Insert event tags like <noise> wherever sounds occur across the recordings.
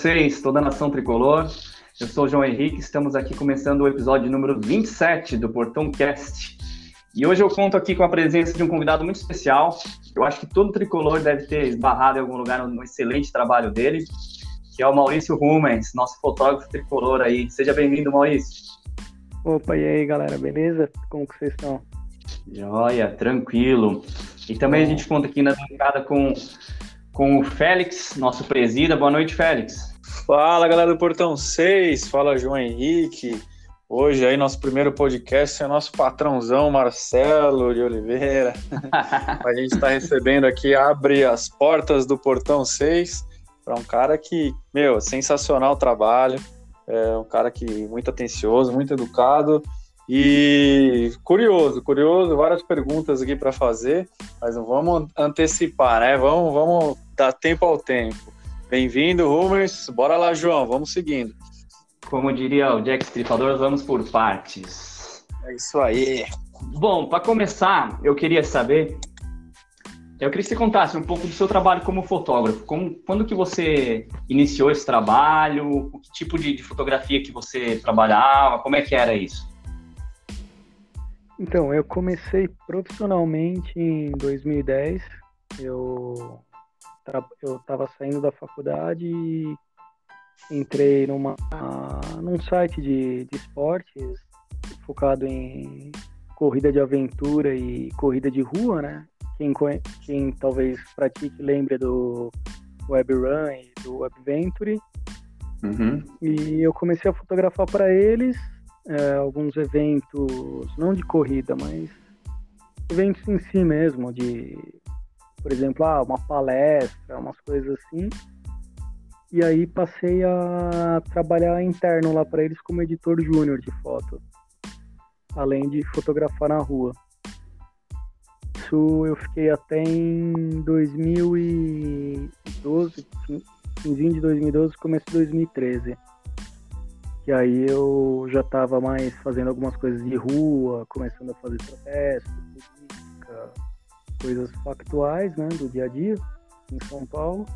6, toda a nação tricolor. Eu sou o João Henrique, estamos aqui começando o episódio número 27 do Portão Cast. E hoje eu conto aqui com a presença de um convidado muito especial. Eu acho que todo tricolor deve ter esbarrado em algum lugar no excelente trabalho dele, que é o Maurício Rumens, nosso fotógrafo tricolor aí. Seja bem-vindo, Maurício. Opa, e aí galera, beleza? Como que vocês estão? Joia, tranquilo. E também a gente conta aqui na bancada com, com o Félix, nosso presida. Boa noite, Félix. Fala galera do Portão 6, fala João Henrique. Hoje aí nosso primeiro podcast é nosso patrãozão Marcelo de Oliveira. <laughs> a gente está recebendo aqui, abre as portas do Portão 6 para um cara que, meu, sensacional trabalho. É um cara que muito atencioso, muito educado e curioso, curioso, várias perguntas aqui para fazer, mas não vamos antecipar, né? Vamos, vamos dar tempo ao tempo. Bem-vindo, Rumers. Bora lá, João, vamos seguindo. Como diria o Jack Stripador, vamos por partes. É isso aí. Bom, para começar, eu queria saber, eu queria que você contasse um pouco do seu trabalho como fotógrafo. Como, quando que você iniciou esse trabalho? Que tipo de, de fotografia que você trabalhava? Como é que era isso? Então, eu comecei profissionalmente em 2010. Eu eu estava saindo da faculdade e entrei numa num site de, de esportes focado em corrida de aventura e corrida de rua, né? Quem, quem talvez pratique lembre do Web Run e do Web Venture. Uhum. E eu comecei a fotografar para eles é, alguns eventos, não de corrida, mas eventos em si mesmo, de por exemplo, ah, uma palestra, umas coisas assim. E aí passei a trabalhar interno lá para eles como editor júnior de foto, além de fotografar na rua. Isso eu fiquei até em 2012, finzinho de 2012, começo de 2013. Que aí eu já estava mais fazendo algumas coisas de rua, começando a fazer protesto, política, coisas factuais, né, do dia a dia em São Paulo.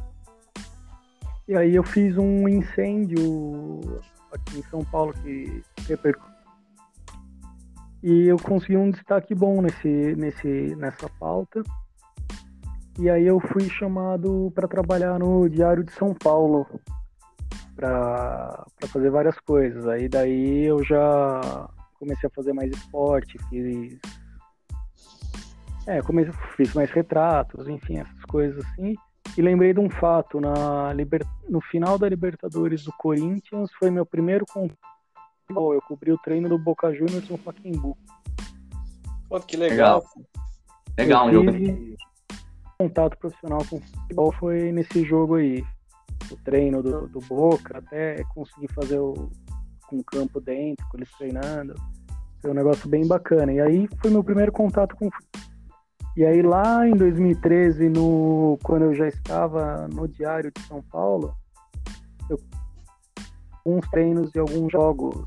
E aí eu fiz um incêndio aqui em São Paulo que repercutiu. E eu consegui um destaque bom nesse, nesse, nessa pauta. E aí eu fui chamado para trabalhar no Diário de São Paulo para fazer várias coisas. Aí daí eu já comecei a fazer mais esporte, fiz é, comecei, fiz mais retratos, enfim, essas coisas assim. E lembrei de um fato, na liber... no final da Libertadores do Corinthians, foi meu primeiro contato. Eu cobri o treino do Boca Juniors no Pacaembu. Pô, que legal. Legal, legal tive... contato profissional com futebol foi nesse jogo aí. O treino do, do Boca, até consegui fazer o, com o campo dentro, com eles treinando. Foi um negócio bem bacana. E aí foi meu primeiro contato com futebol e aí lá em 2013, no, quando eu já estava no Diário de São Paulo, eu alguns treinos e alguns jogos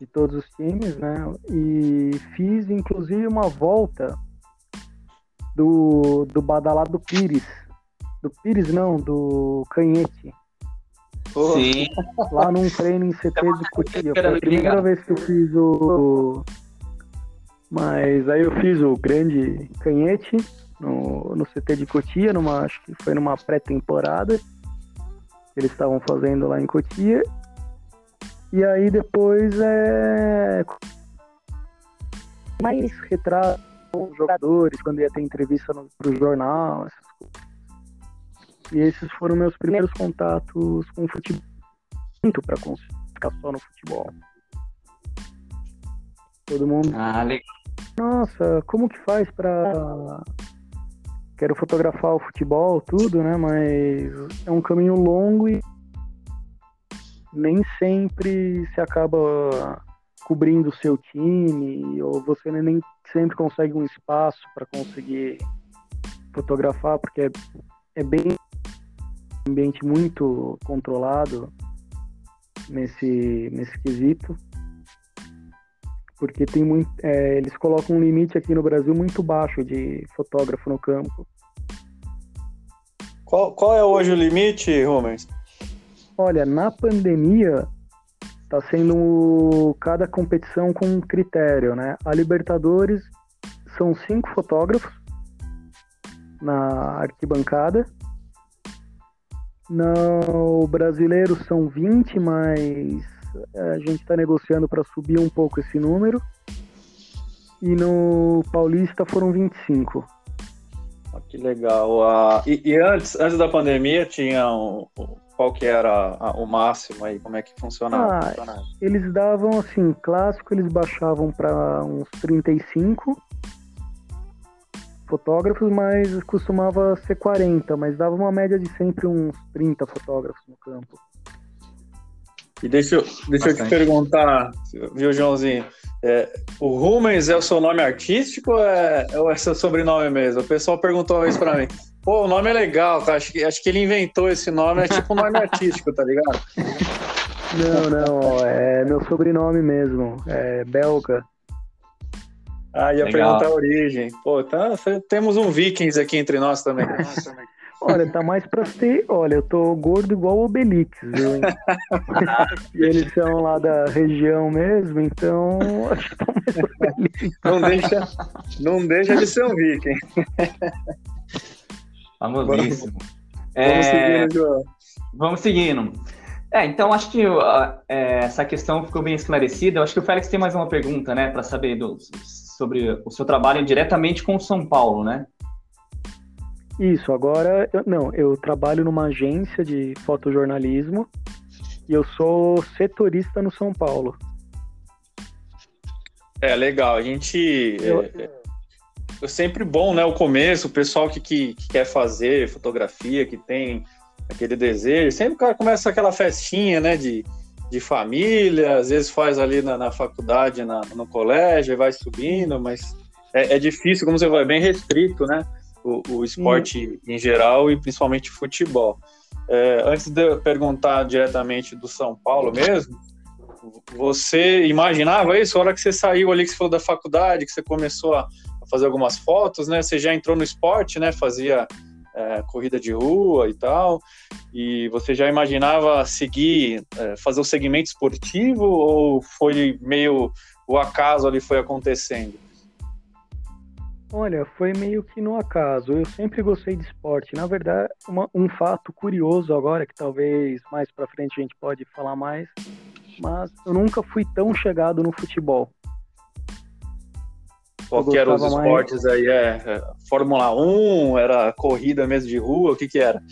de todos os times, né? E fiz inclusive uma volta do, do badalado Pires. Do Pires não, do Canhete. Sim. Lá num treino em CT de Cotia. Foi a primeira vez que eu fiz o mas aí eu fiz o grande canhete no, no CT de Cotia, numa, acho que foi numa pré-temporada eles estavam fazendo lá em Cotia. E aí depois é. Mais retrato com jogadores, quando ia ter entrevista no, pro jornal, essas coisas. E esses foram meus primeiros contatos com futebol. Muito pra ficar só no futebol. Todo mundo. Ah, legal nossa, como que faz pra. Quero fotografar o futebol, tudo, né? Mas é um caminho longo e nem sempre se acaba cobrindo o seu time, ou você nem sempre consegue um espaço para conseguir fotografar, porque é, é bem ambiente muito controlado nesse, nesse quesito. Porque tem muito. É, eles colocam um limite aqui no Brasil muito baixo de fotógrafo no campo. Qual, qual é hoje o limite, Rubens? Olha, na pandemia está sendo cada competição com um critério, né? A Libertadores são cinco fotógrafos na arquibancada. No brasileiro são 20, mas a gente está negociando para subir um pouco esse número. E no Paulista foram 25. Ah, que legal. Uh, e, e, antes, antes da pandemia tinha um, qual que era o máximo aí? Como é que funcionava? Ah, eles davam assim, clássico eles baixavam para uns 35 fotógrafos, mas costumava ser 40, mas dava uma média de sempre uns 30 fotógrafos no campo. E deixa eu, deixa eu te perguntar, viu, Joãozinho? É, o Rumens é o seu nome artístico ou é, ou é seu sobrenome mesmo? O pessoal perguntou isso para mim. Pô, o nome é legal, cara. Acho que, acho que ele inventou esse nome, é tipo um nome <laughs> artístico, tá ligado? Não, não, ó, é meu sobrenome mesmo, é belga. Ah, ia legal. perguntar a origem. Pô, tá, temos um Vikings aqui entre nós também. Olha, tá mais pra ser. Olha, eu tô gordo igual o Obelix, viu? <laughs> e eles são lá da região mesmo, então <laughs> acho que tá mais pra Não deixa, não deixa de ser um Viking. Famosíssimo. É... Vamos seguindo, João. Vamos seguindo. É, então acho que uh, é, essa questão ficou bem esclarecida. Eu acho que o Félix tem mais uma pergunta, né, para saber do, sobre o seu trabalho diretamente com o São Paulo, né? Isso, agora, eu, não, eu trabalho numa agência de fotojornalismo e eu sou setorista no São Paulo. É, legal. A gente. Eu, é, é sempre bom, né? O começo, o pessoal que, que, que, quer fazer fotografia, que tem aquele desejo, sempre o cara começa aquela festinha, né? De, de família, às vezes faz ali na, na faculdade, na, no colégio, e vai subindo, mas é, é difícil, como você vai, é bem restrito, né? O, o esporte em geral e principalmente futebol. É, antes de eu perguntar diretamente do São Paulo mesmo, você imaginava isso? A hora que você saiu ali, que você falou da faculdade, que você começou a fazer algumas fotos, né? Você já entrou no esporte, né? Fazia é, corrida de rua e tal. E você já imaginava seguir, é, fazer o segmento esportivo ou foi meio o acaso ali foi acontecendo? Olha, foi meio que no acaso. Eu sempre gostei de esporte. Na verdade, uma, um fato curioso agora, que talvez mais pra frente a gente pode falar mais, mas eu nunca fui tão chegado no futebol. Qual que eram os esportes mais... aí? É, é, Fórmula 1? Era corrida mesmo de rua? O que que era?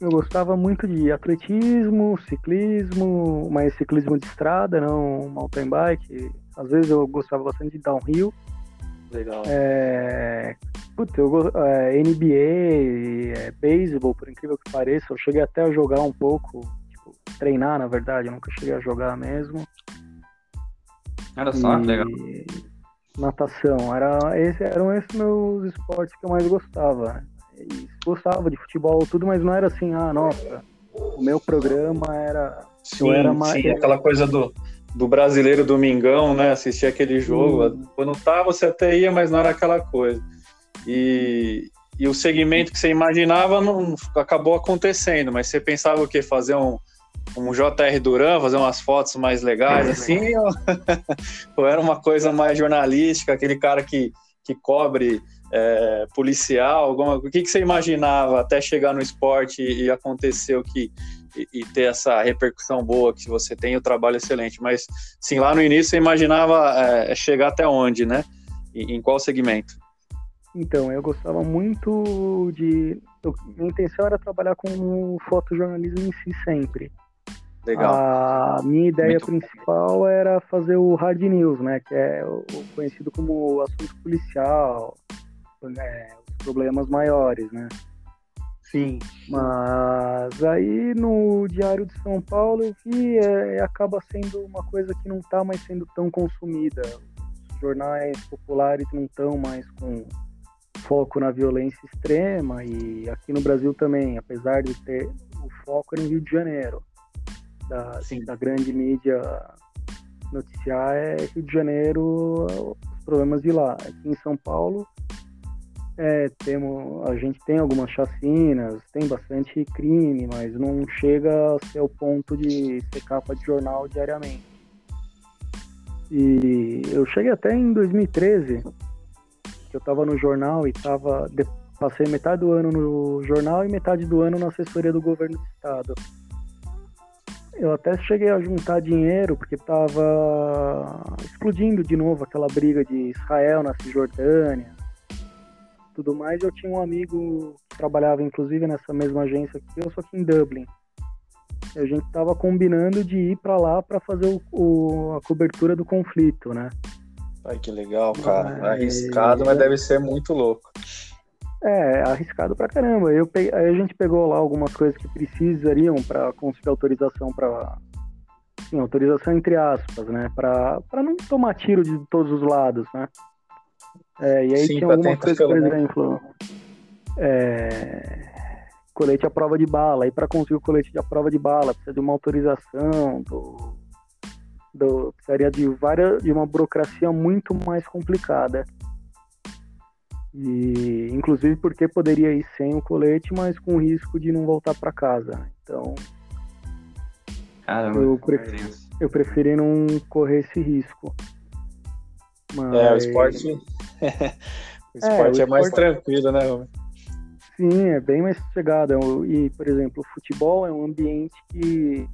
Eu gostava muito de atletismo, ciclismo, mas ciclismo de estrada, não mountain bike. Às vezes eu gostava bastante de downhill. Legal. É, puta, eu, é, NBA, é, beisebol, por incrível que pareça, eu cheguei até a jogar um pouco, tipo, treinar, na verdade, eu nunca cheguei a jogar mesmo. Era só, e... legal. Natação, era, esse, eram esses meus esportes que eu mais gostava. E gostava de futebol, tudo, mas não era assim, ah, nossa, o meu programa era. Sim, era mais, sim, aquela coisa do do brasileiro domingão, né? Assistir aquele jogo. Uhum. Quando tá, você até ia, mas não era aquela coisa. E, e o segmento que você imaginava não acabou acontecendo, mas você pensava o quê? Fazer um, um JR Duran, fazer umas fotos mais legais assim? ou, <laughs> ou era uma coisa mais jornalística, aquele cara que, que cobre é, policial? Alguma, o que, que você imaginava até chegar no esporte e, e acontecer o que e, ter essa repercussão boa que você tem, o trabalho excelente. Mas, sim, lá no início você imaginava é, chegar até onde, né? E, em qual segmento? Então, eu gostava muito de. Eu, minha intenção era trabalhar com o fotojornalismo em si sempre. Legal. A minha ideia muito principal bom. era fazer o hard news, né? Que é o, conhecido como assunto policial, né, os problemas maiores, né? Sim. Mas aí no Diário de São Paulo eu vi, é, acaba sendo uma coisa que não está mais sendo tão consumida. Os jornais populares não estão mais com foco na violência extrema e aqui no Brasil também, apesar de ter o foco no Rio de Janeiro, da, da grande mídia noticiar é Rio de Janeiro, os problemas de lá. Aqui em São Paulo é, temos, a gente tem algumas chacinas, tem bastante crime, mas não chega a ser o ponto de ser capa de jornal diariamente. E eu cheguei até em 2013, que eu estava no jornal e tava, passei metade do ano no jornal e metade do ano na assessoria do governo do estado. Eu até cheguei a juntar dinheiro porque estava explodindo de novo aquela briga de Israel na Cisjordânia tudo mais, eu tinha um amigo que trabalhava inclusive nessa mesma agência que eu, só que em Dublin. A gente estava combinando de ir para lá para fazer o, o, a cobertura do conflito, né? Ai, que legal, cara. Mas... Arriscado, mas deve ser muito louco. É, arriscado pra caramba. Eu peguei, aí a gente pegou lá algumas coisas que precisariam para conseguir autorização para Sim, autorização entre aspas, né? Para não tomar tiro de todos os lados, né? É, e aí Sim, tinha algumas coisas, por exemplo, é, colete à prova de bala. E para conseguir o colete à prova de bala, precisa de uma autorização, do, do, precisaria de, várias, de uma burocracia muito mais complicada. E, inclusive porque poderia ir sem o colete, mas com risco de não voltar para casa. Né? Então, Caramba, eu, preferi, eu preferi não correr esse risco. Mas... É, o esporte <laughs> o esporte é, o é mais esporte... tranquilo, né, Romero? Sim, é bem mais sossegado. E, por exemplo, o futebol é um ambiente que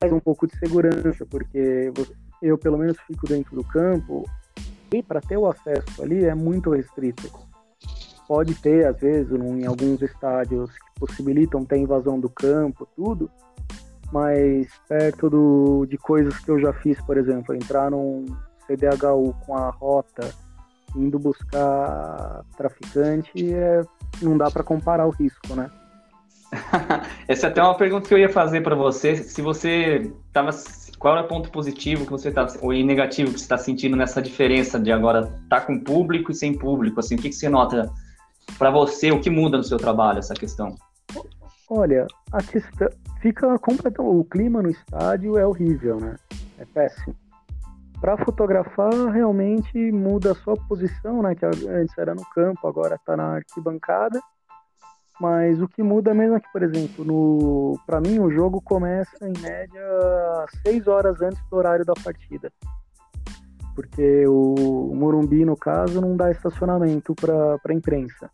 faz um pouco de segurança, porque eu, pelo menos, fico dentro do campo e para ter o acesso ali é muito restrito. Pode ter, às vezes, em alguns estádios que possibilitam ter invasão do campo, tudo, mas perto do, de coisas que eu já fiz, por exemplo, entrar num, CDHU com a rota indo buscar traficante, é, não dá para comparar o risco, né? <laughs> Essa é até uma pergunta que eu ia fazer para você. Se você estava. Qual é o ponto positivo que você está, ou negativo que você está sentindo nessa diferença de agora estar tá com público e sem público? Assim, o que, que você nota para você? O que muda no seu trabalho essa questão? Olha, a questão fica completo. O clima no estádio é horrível, né? É péssimo. Para fotografar, realmente muda a sua posição, né? Que antes era no campo, agora está na arquibancada. Mas o que muda mesmo é que, por exemplo, no para mim o jogo começa em média seis horas antes do horário da partida. Porque o Morumbi, no caso, não dá estacionamento para a imprensa.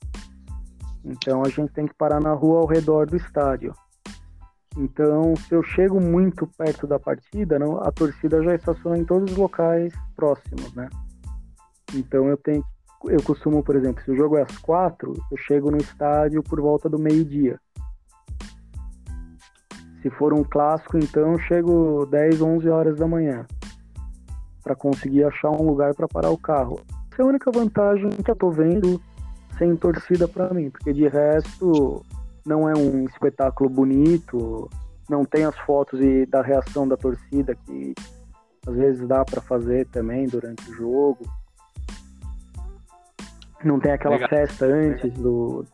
Então a gente tem que parar na rua ao redor do estádio. Então, se eu chego muito perto da partida, não, a torcida já estaciona em todos os locais próximos, né? Então eu tenho, eu costumo, por exemplo, se o jogo é às quatro, eu chego no estádio por volta do meio-dia. Se for um clássico, então eu chego 10, 11 horas da manhã para conseguir achar um lugar para parar o carro. Essa é a única vantagem que eu tô vendo sem torcida para mim, porque de resto não é um espetáculo bonito, não tem as fotos e da reação da torcida que às vezes dá para fazer também durante o jogo. Não tem aquela Legal. festa antes do,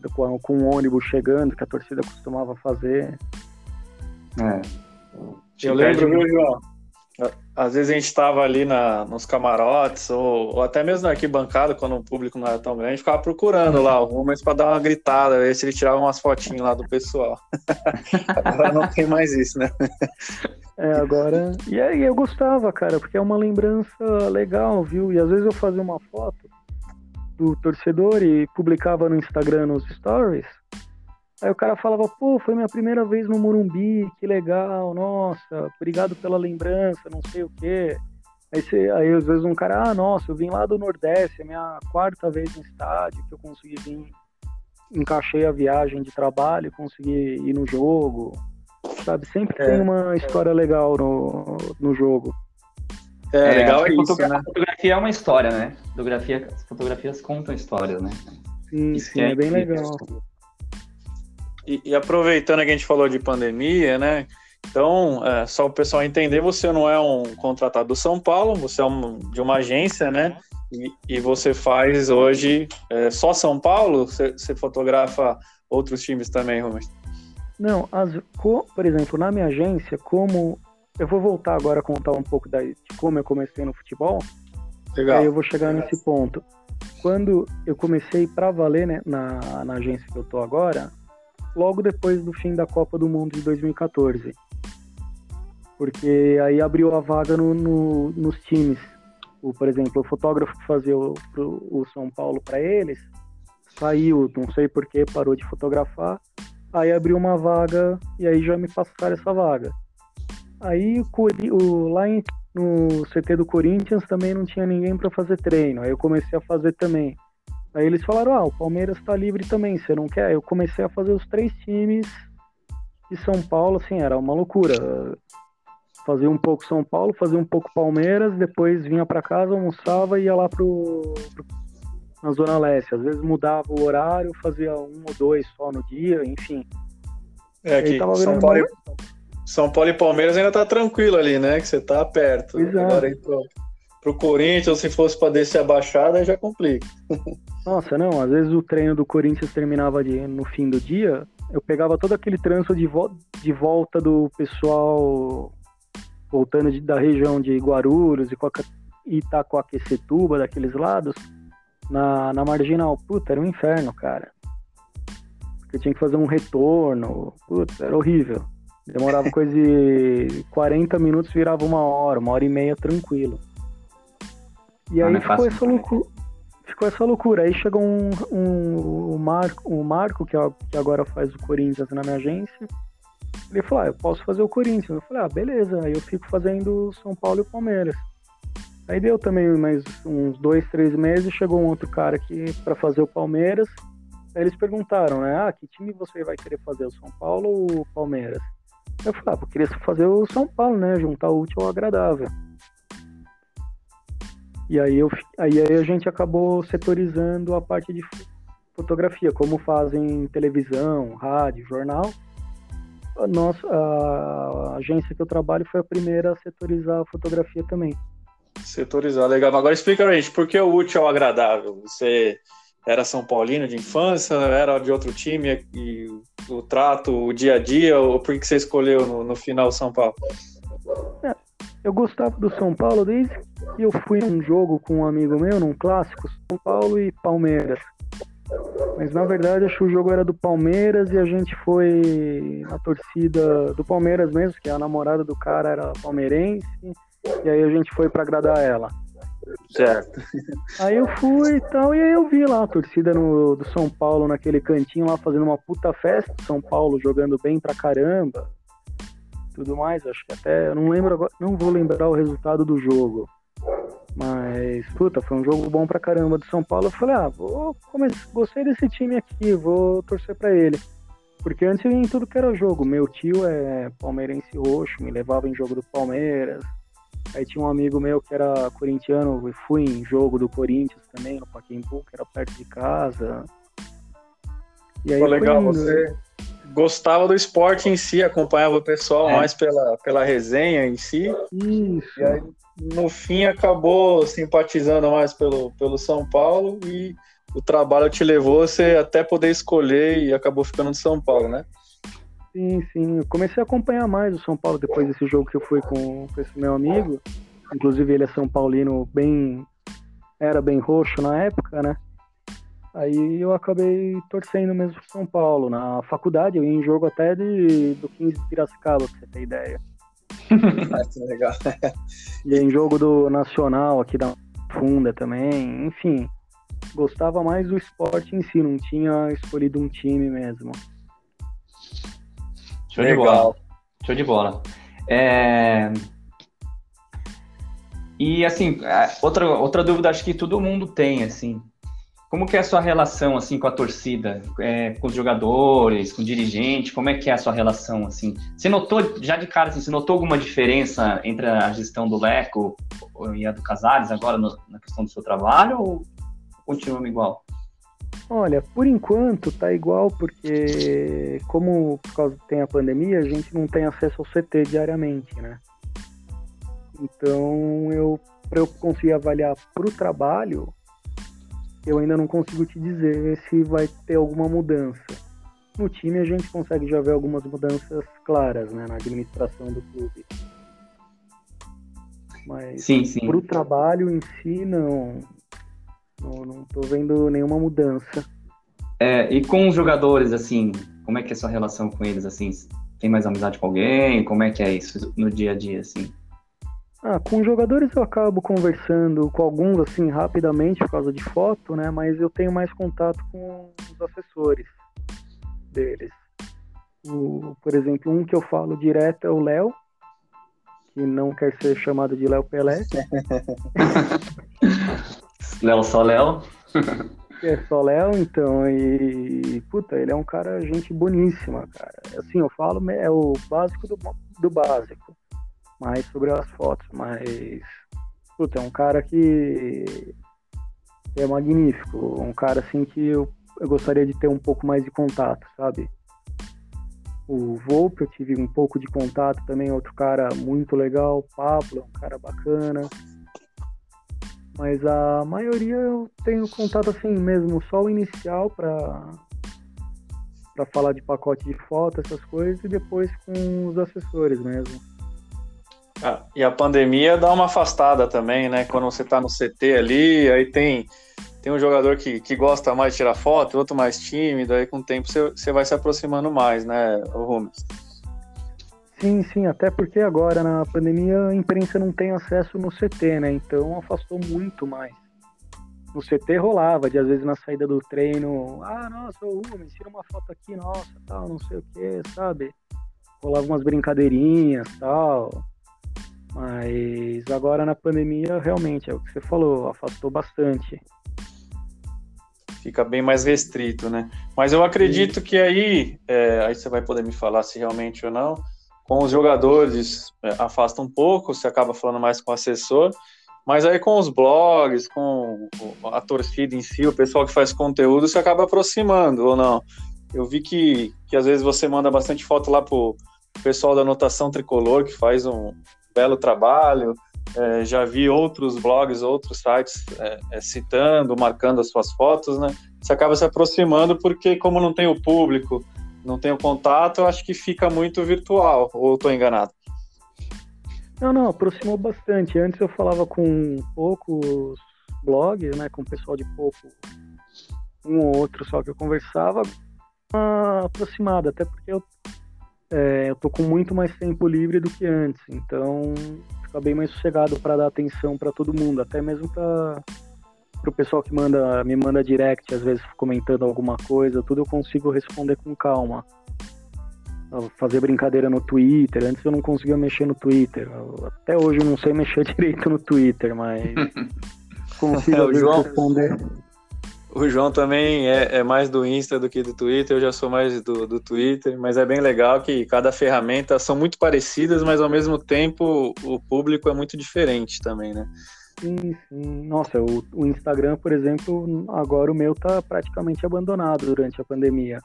do, com o ônibus chegando que a torcida costumava fazer. É. Eu lembro, viu, João? Às vezes a gente estava ali na, nos camarotes, ou, ou, até mesmo na arquibancada, quando o público não era tão grande, ficava procurando lá o Rubens para dar uma gritada, ver se ele tirava umas fotinhas lá do pessoal. <laughs> agora não tem mais isso, né? É, agora. E aí eu gostava, cara, porque é uma lembrança legal, viu? E às vezes eu fazia uma foto do torcedor e publicava no Instagram nos stories. Aí o cara falava, pô, foi minha primeira vez no Morumbi, que legal, nossa, obrigado pela lembrança, não sei o quê. Aí, você, aí às vezes um cara, ah, nossa, eu vim lá do Nordeste, é minha quarta vez no estádio que eu consegui vir, encaixei a viagem de trabalho, consegui ir no jogo, sabe? Sempre é, tem uma história legal no, no jogo. É, é legal é isso, fotografia, né? fotografia é uma história, né? Fotografia, fotografias contam histórias, né? Sim, sim, é bem legal. E, e, aproveitando que a gente falou de pandemia, né? Então, é, só o pessoal entender, você não é um contratado do São Paulo, você é um, de uma agência, né? E, e você faz hoje é, só São Paulo? Você, você, fotografa outros times também, Rubens? Não, as, por exemplo, na minha agência, como eu vou voltar agora a contar um pouco da, de como eu comecei no futebol. Legal. Aí eu vou chegar Legal. nesse ponto. Quando eu comecei para valer né, na, na agência que eu tô agora, logo depois do fim da Copa do Mundo de 2014. Porque aí abriu a vaga no, no, nos times. O, por exemplo, o fotógrafo que fazia o, o São Paulo para eles saiu, não sei porquê, parou de fotografar. Aí abriu uma vaga e aí já me passaram essa vaga. Aí o, lá em, no CT do Corinthians também não tinha ninguém para fazer treino. Aí eu comecei a fazer também. Aí eles falaram: Ah, o Palmeiras está livre também, você não quer? Eu comecei a fazer os três times de São Paulo, assim, era uma loucura. Fazia um pouco São Paulo, fazia um pouco Palmeiras, depois vinha para casa, almoçava e ia lá pro, pro, na Zona Leste. Às vezes mudava o horário, fazia um ou dois só no dia, enfim. É, aqui, São Paulo, são Paulo e Palmeiras ainda tá tranquilo ali, né? Que você tá perto. Exato. Agora aí pro, Corinthians, se fosse para descer a baixada, já complica. Nossa, não, às vezes o treino do Corinthians terminava de, no fim do dia, eu pegava todo aquele trânsito de, vo de volta do pessoal voltando de, da região de Guarulhos e Itacoaquecetuba, daqueles lados, na, na Marginal. Puta, era um inferno, cara. Porque eu tinha que fazer um retorno. Puta, era horrível. Demorava coisa de 40 minutos, virava uma hora, uma hora e meia tranquilo. E aí é ficou, essa loucura, ficou essa loucura. Aí chegou um, um, um Marco, um Marco que, que agora faz o Corinthians na minha agência. Ele falou: ah, eu posso fazer o Corinthians. Eu falei: ah, beleza. Aí eu fico fazendo São Paulo e o Palmeiras. Aí deu também mais uns dois, três meses. Chegou um outro cara aqui para fazer o Palmeiras. Aí eles perguntaram, né? Ah, que time você vai querer fazer, o São Paulo ou o Palmeiras? Eu falava, ah, eu queria fazer o São Paulo, né? Juntar o útil ao agradável. E aí, eu, aí a gente acabou setorizando a parte de fotografia, como fazem televisão, rádio, jornal. A nossa a agência que eu trabalho foi a primeira a setorizar a fotografia também. Setorizar, legal. Agora explica pra gente, por que o útil ao agradável? Você era São Paulino de infância, era de outro time e o trato, o dia a dia, ou por que você escolheu no, no final São Paulo? Eu gostava do São Paulo desde que eu fui num jogo com um amigo meu, num clássico, São Paulo e Palmeiras. Mas na verdade acho que o jogo era do Palmeiras e a gente foi na torcida do Palmeiras mesmo, que a namorada do cara era palmeirense, e aí a gente foi para agradar ela. Certo. Aí eu fui e tal, e aí eu vi lá a torcida no, do São Paulo naquele cantinho lá fazendo uma puta festa, São Paulo jogando bem pra caramba. Tudo mais, acho que até. Eu não lembro agora, não vou lembrar o resultado do jogo. Mas, puta, foi um jogo bom pra caramba do São Paulo. Eu falei, ah, vou começar, gostei desse time aqui, vou torcer pra ele. Porque antes eu ia em tudo que era jogo. Meu tio é palmeirense roxo, me levava em jogo do Palmeiras. Aí tinha um amigo meu que era corintiano, e fui em jogo do Corinthians também, no Pacaembu, que era perto de casa. E aí Pô, legal, você gostava do esporte em si, acompanhava o pessoal é. mais pela, pela resenha em si. Isso. E aí, no fim, acabou simpatizando mais pelo, pelo São Paulo e o trabalho te levou você até poder escolher e acabou ficando no São Paulo, né? Sim, sim. Eu comecei a acompanhar mais o São Paulo depois desse jogo que eu fui com, com esse meu amigo. Inclusive ele é São Paulino bem. Era bem roxo na época, né? Aí eu acabei torcendo mesmo pro São Paulo. Na faculdade eu ia em jogo até de, do 15 de Piracicaba, pra você ter ideia. <laughs> ah, legal. <laughs> ia em jogo do Nacional aqui da Funda também. Enfim, gostava mais do esporte em si, não tinha escolhido um time mesmo. Show Legal. de bola. Show de bola. É... E assim, outra, outra dúvida acho que todo mundo tem, assim. Como que é a sua relação assim com a torcida, é, com os jogadores, com o dirigente? Como é que é a sua relação assim? Você notou já de cara assim, você notou alguma diferença entre a gestão do Leco e a do Casares agora no, na questão do seu trabalho ou continua igual? Olha, por enquanto tá igual, porque como por causa tem a pandemia, a gente não tem acesso ao CT diariamente, né? Então eu para eu conseguir avaliar para o trabalho, eu ainda não consigo te dizer se vai ter alguma mudança. No time a gente consegue já ver algumas mudanças claras, né, na administração do clube. Mas para o trabalho em si, não, não, não tô vendo nenhuma mudança. É, e com os jogadores, assim, como é que é a sua relação com eles, assim? Tem mais amizade com alguém? Como é que é isso no dia a dia, assim? Ah, com jogadores eu acabo conversando com alguns assim rapidamente por causa de foto, né? Mas eu tenho mais contato com os assessores deles. O, por exemplo, um que eu falo direto é o Léo, que não quer ser chamado de Léo Pelé. <laughs> Léo só Léo. <laughs> é só Léo, então, e puta, ele é um cara gente boníssima, cara. Assim, eu falo, é o básico do, do básico mais sobre as fotos, mas puta, é um cara que é magnífico, um cara assim que eu, eu gostaria de ter um pouco mais de contato, sabe? O Volpe eu tive um pouco de contato também, outro cara muito legal, Pablo, um cara bacana. Mas a maioria eu tenho contato assim mesmo, só o inicial para para falar de pacote de foto, essas coisas, e depois com os assessores mesmo. Ah, e a pandemia dá uma afastada também, né? Quando você tá no CT ali, aí tem, tem um jogador que, que gosta mais de tirar foto, outro mais tímido, aí com o tempo você, você vai se aproximando mais, né, Rumes? Sim, sim, até porque agora na pandemia a imprensa não tem acesso no CT, né? Então afastou muito mais. No CT rolava, de às vezes na saída do treino, ah, nossa, o Rubens, tira uma foto aqui, nossa, tal, não sei o que, sabe? Rolava umas brincadeirinhas, tal. Mas agora na pandemia, realmente, é o que você falou, afastou bastante. Fica bem mais restrito, né? Mas eu acredito Sim. que aí, é, aí você vai poder me falar se realmente ou não, com os jogadores é, afasta um pouco, você acaba falando mais com o assessor, mas aí com os blogs, com a torcida em si, o pessoal que faz conteúdo, você acaba aproximando, ou não? Eu vi que, que às vezes você manda bastante foto lá pro pessoal da anotação tricolor, que faz um, belo trabalho. É, já vi outros blogs, outros sites é, é, citando, marcando as suas fotos, né? Você acaba se aproximando porque, como não tem o público, não tem o contato, eu acho que fica muito virtual, ou estou enganado? Não, não, aproximou bastante. Antes eu falava com poucos blogs, né, com o pessoal de pouco, um ou outro só que eu conversava, aproximado, até porque eu é, eu tô com muito mais tempo livre do que antes, então fica bem mais sossegado para dar atenção para todo mundo, até mesmo para o pessoal que manda me manda direct, às vezes comentando alguma coisa, tudo eu consigo responder com calma. Fazer brincadeira no Twitter, antes eu não conseguia mexer no Twitter. Até hoje eu não sei mexer <laughs> direito no Twitter, mas <laughs> consigo é, João... responder. O João também é, é, mais do Insta do que do Twitter, eu já sou mais do, do Twitter, mas é bem legal que cada ferramenta são muito parecidas, mas ao mesmo tempo o público é muito diferente também, né? Sim, sim. Nossa, o, o Instagram, por exemplo, agora o meu tá praticamente abandonado durante a pandemia.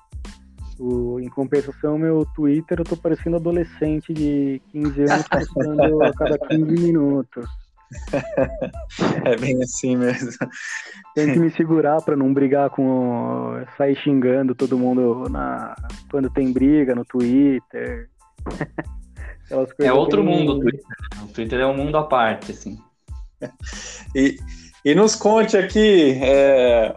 O, em compensação, meu Twitter, eu tô parecendo adolescente de 15 anos <laughs> postando a cada 15 minutos. <laughs> é bem assim mesmo. Tem que me segurar para não brigar com. sair xingando todo mundo na, quando tem briga no Twitter. <laughs> é outro mundo o Twitter. Né? O Twitter é um mundo à parte, assim. <laughs> E, e nos conte aqui é,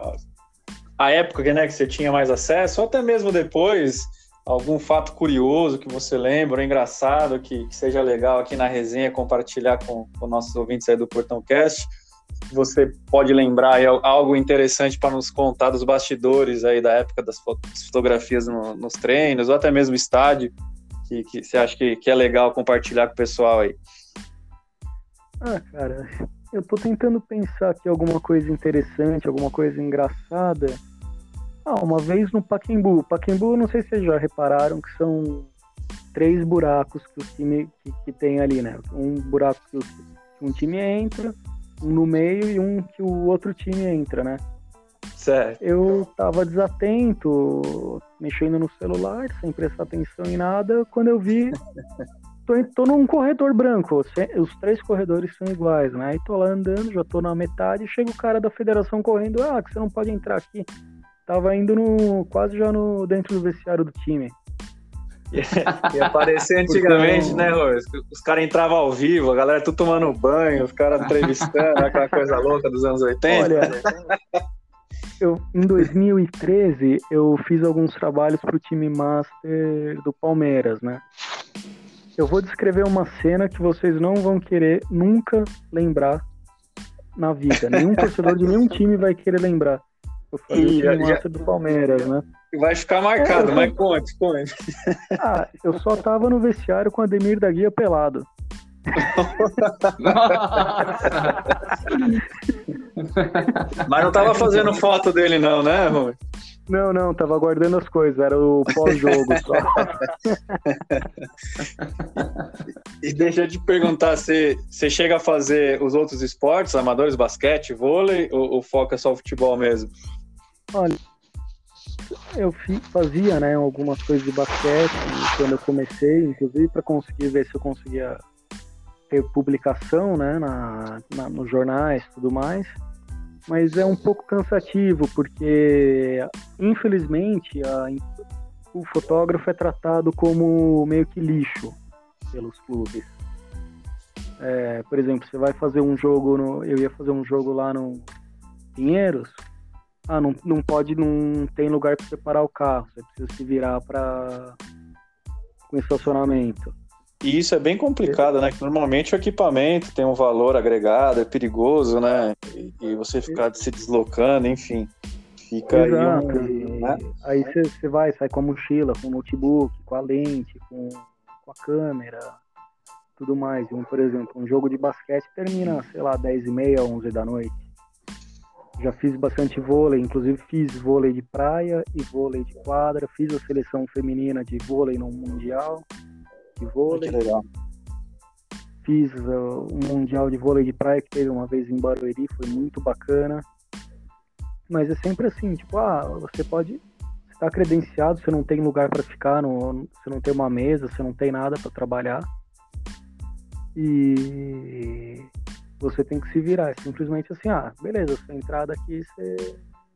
a época né, que você tinha mais acesso, ou até mesmo depois algum fato curioso que você lembra, engraçado, que, que, seja legal aqui na resenha compartilhar com, com nossos ouvintes aí do Portão Cast. Você pode lembrar aí algo interessante para nos contar dos bastidores aí da época das fotografias no, nos treinos, ou até mesmo estádio, que, que você acha que, que é legal compartilhar com o pessoal aí? Ah, cara, eu tô tentando pensar aqui alguma coisa interessante, alguma coisa engraçada. Ah, uma vez no Paquembu. Paquembu, não sei se vocês já repararam que são três buracos que o time que, que tem ali, né? Um buraco que, o, que um time entra, um no meio e um que o outro time entra, né? Certo. Eu tava desatento, mexendo no celular, sem prestar atenção em nada. Quando eu vi, <laughs> tô, tô num corredor branco. Os três corredores são iguais, né? Aí tô lá andando, já tô na metade, chega o cara da federação correndo, ah, que você não pode entrar aqui. Tava indo no. quase já no dentro do vestiário do time. <laughs> E aparecer antigamente, né, Rô? Os caras entravam ao vivo, a galera tudo tomando banho, os caras entrevistando, <laughs> aquela coisa louca dos anos 80. Olha, eu, em 2013, eu fiz alguns trabalhos para o time master do Palmeiras, né? Eu vou descrever uma cena que vocês não vão querer nunca lembrar na vida. Nenhum torcedor de nenhum time vai querer lembrar. Eu falei o time master do Palmeiras, né? Vai ficar marcado, é, mas conte, conte. Ah, eu só tava no vestiário com o Ademir da Guia pelado. <laughs> Mas não tava fazendo foto dele, não, né, Rui? Não, não, tava guardando as coisas, era o pós-jogo só. <laughs> e deixa eu te perguntar, você, você chega a fazer os outros esportes, amadores, basquete, vôlei, ou, ou foca só o futebol mesmo? Olha, eu fazia né, algumas coisas de basquete quando eu comecei, inclusive para conseguir ver se eu conseguia ter publicação né, na, na, nos jornais e tudo mais. Mas é um pouco cansativo, porque infelizmente a, o fotógrafo é tratado como meio que lixo pelos clubes. É, por exemplo, você vai fazer um jogo, no, eu ia fazer um jogo lá no Pinheiros, ah, não, não pode, não tem lugar para separar o carro, você precisa se virar para com estacionamento. E isso é bem complicado, né? Que normalmente o equipamento tem um valor agregado, é perigoso, né? E, e você ficar se deslocando, enfim. Fica Exato. aí um, né? Aí você vai, sai com a mochila, com o notebook, com a lente, com, com a câmera, tudo mais. Um, por exemplo, um jogo de basquete termina, sei lá, 10 e meia, 11 da noite. Já fiz bastante vôlei, inclusive fiz vôlei de praia e vôlei de quadra, fiz a seleção feminina de vôlei no Mundial de vôlei. Que legal. Fiz uh, um mundial de vôlei de praia que teve uma vez em Barueri, foi muito bacana. Mas é sempre assim, tipo, ah, você pode estar credenciado, você não tem lugar para ficar, você não tem uma mesa, você não tem nada para trabalhar. E você tem que se virar. É simplesmente assim, ah, beleza, sua entrada aqui, você,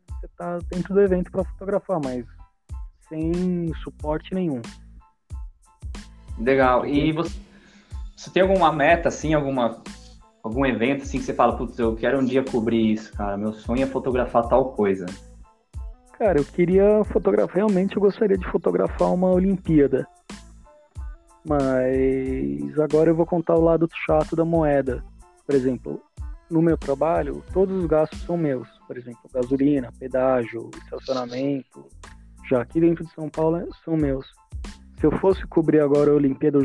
você tá dentro do evento para fotografar, mas sem suporte nenhum. Legal. E você, você tem alguma meta, assim, alguma, algum evento, assim, que você fala, putz, eu quero um dia cobrir isso, cara, meu sonho é fotografar tal coisa? Cara, eu queria fotografar, realmente eu gostaria de fotografar uma Olimpíada. Mas agora eu vou contar o lado chato da moeda. Por exemplo, no meu trabalho, todos os gastos são meus. Por exemplo, gasolina, pedágio, estacionamento. Já aqui dentro de São Paulo são meus se eu fosse cobrir agora a Olimpíada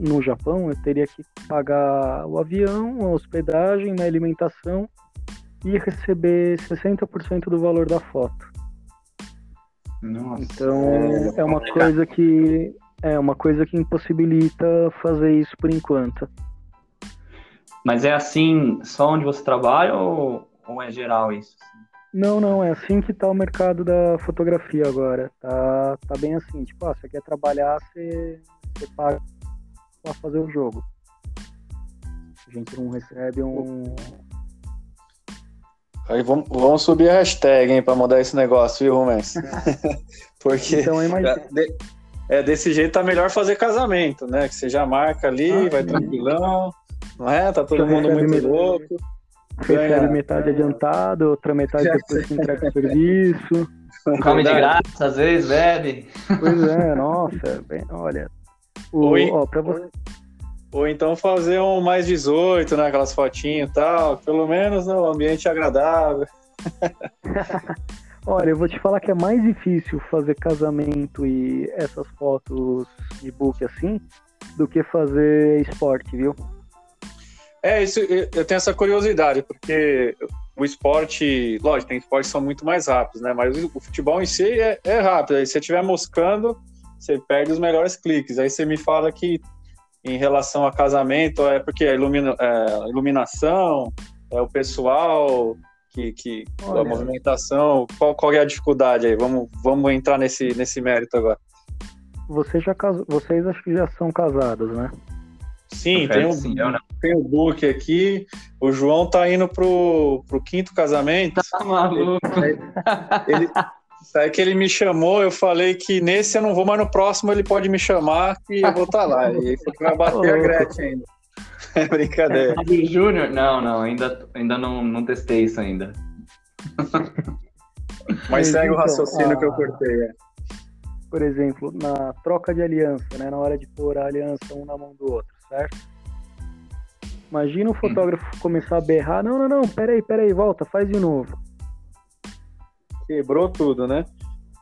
no Japão, eu teria que pagar o avião, a hospedagem, a alimentação e receber 60% do valor da foto. Nossa, então é, é uma coisa que é uma coisa que impossibilita fazer isso por enquanto. Mas é assim só onde você trabalha ou, ou é geral isso? Não, não, é assim que tá o mercado da fotografia agora. Tá, tá bem assim, tipo, ah, você quer trabalhar, você, você paga pra fazer o jogo. A gente não recebe um. Aí vamos, vamos subir a hashtag, hein, pra mudar esse negócio, viu, Rubens? <laughs> Porque então, é, de, é, desse jeito tá melhor fazer casamento, né? Que você já marca ali, ah, vai sim. tranquilão, não é? Tá todo mundo muito louco. Recebe metade adiantado, outra metade depois que entrega o serviço. <laughs> Come de graça, às vezes bebe. Pois é, nossa, bem, olha. O, ou, ó, pra você... ou então fazer um mais 18, né? Aquelas fotinhas e tal. Pelo menos no né, ambiente agradável. <laughs> Olha, eu vou te falar que é mais difícil fazer casamento e essas fotos de book assim do que fazer esporte, viu? É, isso, eu tenho essa curiosidade, porque o esporte, lógico, tem esportes que são muito mais rápidos, né? Mas o futebol em si é, é rápido. Aí se você estiver moscando, você perde os melhores cliques. Aí você me fala que em relação a casamento é porque a ilumina, é, iluminação, é o pessoal Que, que a movimentação, qual, qual é a dificuldade aí? Vamos, vamos entrar nesse, nesse mérito agora. Você já cas... Vocês acho que já são casados, né? Sim, tem um, sim, tem um book aqui. O João tá indo pro, pro quinto casamento. Tá maluco. Ele, Aí que ele me chamou, eu falei que nesse eu não vou, mas no próximo ele pode me chamar que eu vou estar tá lá. E vai bater a Gretchen ainda. É <laughs> brincadeira. Júnior? Não, não, ainda, ainda não, não testei isso ainda. Mas segue o raciocínio que eu cortei. É. Por exemplo, na troca de aliança, né? Na hora de pôr a aliança um na mão do outro, certo? Imagina o fotógrafo hum. começar a berrar, não, não, não, peraí, peraí, volta, faz de novo. Quebrou tudo, né?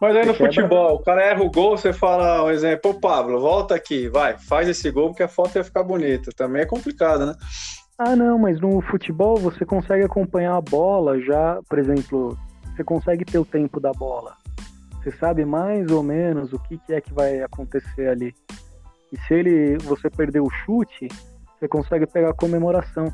Mas aí no futebol, o cara erra o gol, você fala, um exemplo, ô Pablo, volta aqui, vai, faz esse gol porque a foto ia ficar bonita. Também é complicado, né? Ah, não, mas no futebol você consegue acompanhar a bola já, por exemplo, você consegue ter o tempo da bola. Você sabe mais ou menos o que, que é que vai acontecer ali. E se ele você perder o chute, você consegue pegar a comemoração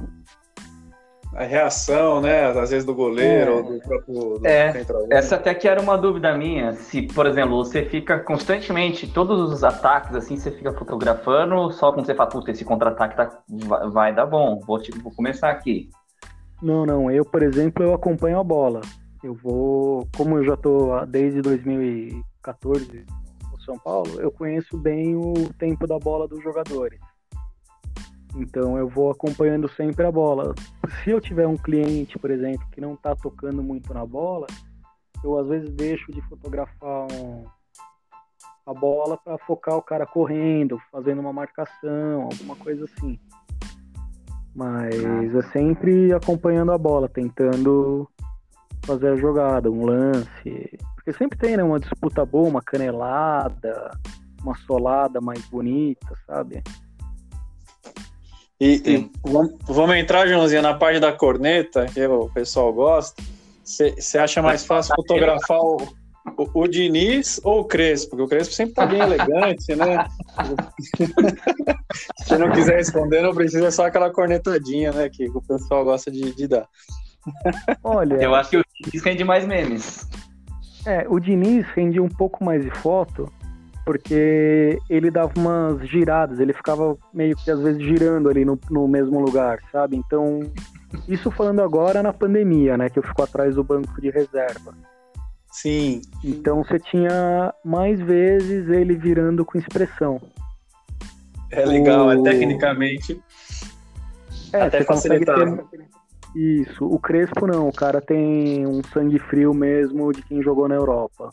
a reação, né? Às vezes do goleiro é. ou do próprio. Do é, essa até que era uma dúvida minha. Se, por exemplo, você fica constantemente, todos os ataques, assim, você fica fotografando, só quando você fala, puta, esse contra-ataque tá, vai, vai, dar bom, vou, tipo, vou começar aqui. Não, não. Eu, por exemplo, eu acompanho a bola. Eu vou, como eu já tô desde 2014 no São Paulo, eu conheço bem o tempo da bola dos jogadores. Então eu vou acompanhando sempre a bola. Se eu tiver um cliente, por exemplo, que não está tocando muito na bola, eu às vezes deixo de fotografar um, a bola para focar o cara correndo, fazendo uma marcação, alguma coisa assim. Mas é sempre acompanhando a bola, tentando fazer a jogada, um lance. Porque sempre tem né, uma disputa boa, uma canelada, uma solada mais bonita, sabe? E, e vamos, entrar, Joãozinho, na parte da corneta, que o pessoal gosta. Você acha mais fácil fotografar o, o, o, Diniz ou o Crespo? Porque o Crespo sempre tá bem elegante, né? <laughs> Se não quiser responder, não precisa, é só aquela cornetadinha, né? Que o pessoal gosta de, de dar. Olha. Eu acho que o Diniz rende mais memes. É, o Diniz rende um pouco mais de foto, porque ele dava umas giradas, ele ficava meio que às vezes girando ali no, no mesmo lugar, sabe? Então, isso falando agora na pandemia, né? Que eu fico atrás do banco de reserva. Sim. Então você tinha mais vezes ele virando com expressão. É legal, o... é tecnicamente. É, até facilitado. Ter... Isso. O Crespo não, o cara tem um sangue frio mesmo de quem jogou na Europa.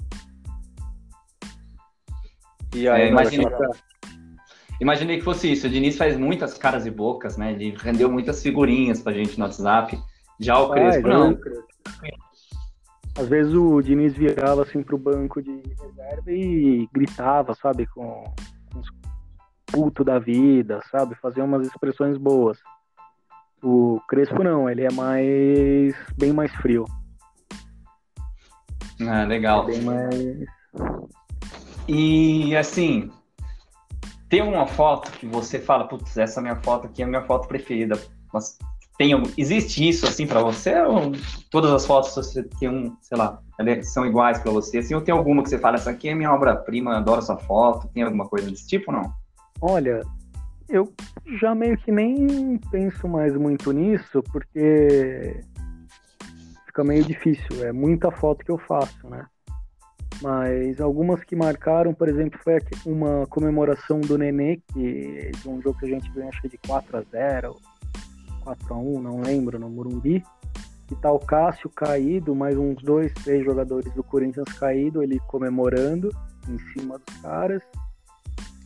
E aí, é, imaginei, imaginei que fosse isso. O Diniz faz muitas caras e bocas, né? Ele rendeu muitas figurinhas pra gente no WhatsApp. Já o Crespo, não. Às vezes o Diniz virava assim pro banco de reserva e gritava, sabe, com, com os puto da vida, sabe? Fazia umas expressões boas. O Crespo não, ele é mais. bem mais frio. Ah, legal. É bem mais. E assim, tem uma foto que você fala, putz, essa minha foto aqui é a minha foto preferida. Mas tem, existe isso assim para você ou todas as fotos você tem um, sei lá, são iguais para você? Assim, ou tem alguma que você fala, essa aqui é minha obra-prima, adoro essa foto? Tem alguma coisa desse tipo ou não? Olha, eu já meio que nem penso mais muito nisso, porque fica meio difícil. É muita foto que eu faço, né? Mas algumas que marcaram, por exemplo, foi uma comemoração do Nenê, que de um jogo que a gente ganhou acho que de 4 a 0 4 a 1 não lembro, no Morumbi. E tá o Cássio caído, mais uns dois, três jogadores do Corinthians caído, ele comemorando em cima dos caras.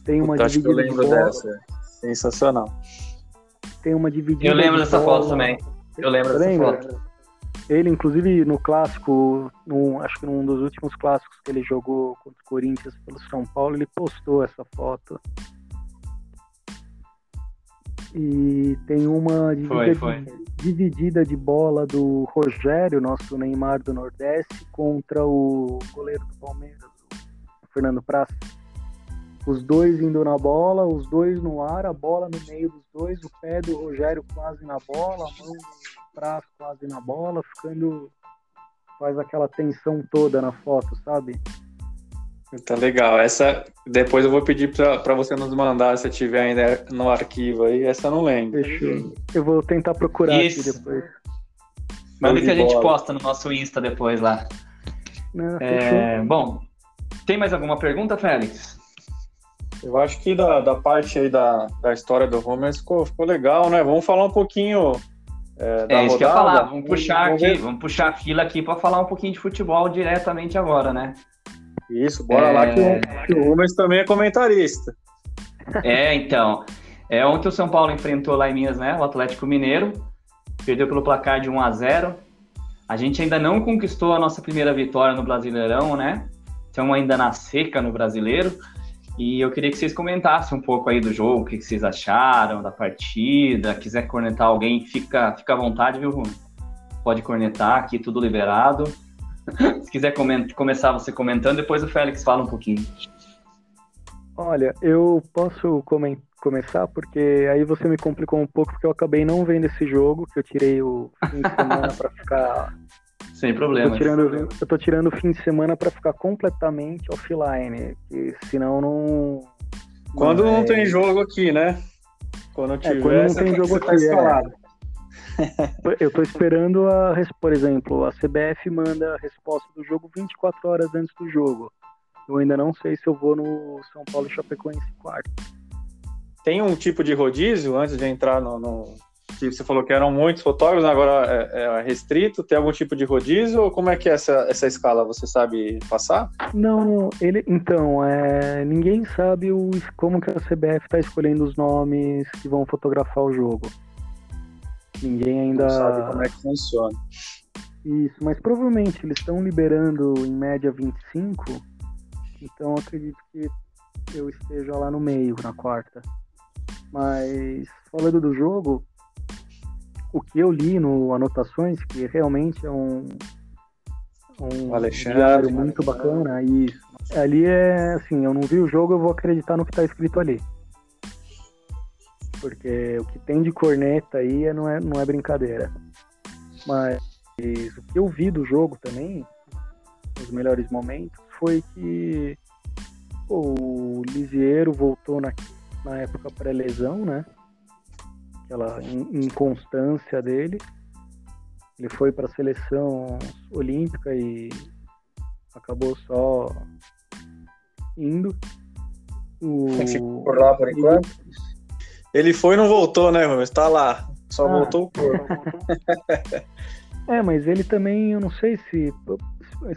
Tem uma Puta, dividida de dessa. Sensacional. Tem uma dividida. Eu lembro de dessa bola. foto também. Eu lembro Você dessa lembra? foto. Ele, inclusive, no clássico, no, acho que num dos últimos clássicos que ele jogou contra o Corinthians pelo São Paulo, ele postou essa foto. E tem uma dividida, foi, foi. dividida de bola do Rogério, nosso Neymar do Nordeste, contra o goleiro do Palmeiras, o Fernando Praça. Os dois indo na bola, os dois no ar, a bola no meio dos dois, o pé do Rogério quase na bola, a mão do Praz quase na bola, ficando faz aquela tensão toda na foto, sabe? Tá legal. Essa depois eu vou pedir para você nos mandar se tiver ainda no arquivo aí. Essa eu não lembro. Fechou. Eu vou tentar procurar Isso. aqui depois. Manda que a gente posta no nosso Insta depois lá. Não, é, bom, tem mais alguma pergunta, Félix? Eu acho que da, da parte aí da, da história do Rubens ficou, ficou legal, né? Vamos falar um pouquinho é, é isso rodada. que eu ia falar. Vamos puxar vamos aqui, ver. vamos puxar a fila aqui para falar um pouquinho de futebol diretamente agora, né? Isso, bora é... lá que o, que o Rubens também é comentarista. É, então. É, ontem o São Paulo enfrentou lá em Minas, né? O Atlético Mineiro. Perdeu pelo placar de 1 a 0 A gente ainda não conquistou a nossa primeira vitória no Brasileirão, né? Estamos ainda na seca no brasileiro. E eu queria que vocês comentassem um pouco aí do jogo, o que vocês acharam da partida. Quiser cornetar alguém, fica, fica à vontade, viu? Pode cornetar aqui, tudo liberado. <laughs> Se quiser começar você comentando, depois o Félix fala um pouquinho. Olha, eu posso come começar porque aí você me complicou um pouco porque eu acabei não vendo esse jogo, que eu tirei o fim de semana para ficar <laughs> sem problema. Eu tô tirando, eu tô tirando o fim de semana para ficar completamente offline, senão não Quando não, não é... tem jogo aqui, né? Quando tiver, é, quando não tem jogo tá aqui, é. <laughs> Eu tô esperando a, por exemplo, a CBF manda a resposta do jogo 24 horas antes do jogo. Eu ainda não sei se eu vou no São Paulo Chapecoense quarto. Tem um tipo de rodízio antes de entrar no, no... Que você falou que eram muitos fotógrafos, agora é, é, restrito. Tem algum tipo de rodízio ou como é que é essa, essa escala? Você sabe passar? Não, ele. Então, é, ninguém sabe o, como que a CBF está escolhendo os nomes que vão fotografar o jogo. Ninguém ainda Não sabe como é que funciona. Isso, mas provavelmente eles estão liberando em média 25, então acredito que eu esteja lá no meio, na quarta. Mas falando do jogo, o que eu li no Anotações, que realmente é um, um Alexandre, muito bacana, isso. Ali é assim, eu não vi o jogo, eu vou acreditar no que está escrito ali. Porque o que tem de corneta aí é, não é, não é brincadeira. Mas o que eu vi do jogo também, nos melhores momentos, foi que pô, o Lisiero voltou na, na época pré-lesão, né? Aquela inconstância dele. Ele foi para a seleção olímpica e acabou só indo. O... Ficou por lá por enquanto? Ele foi e não voltou, né, mas tá lá. Só ah. voltou o corpo. <laughs> é, mas ele também, eu não sei se,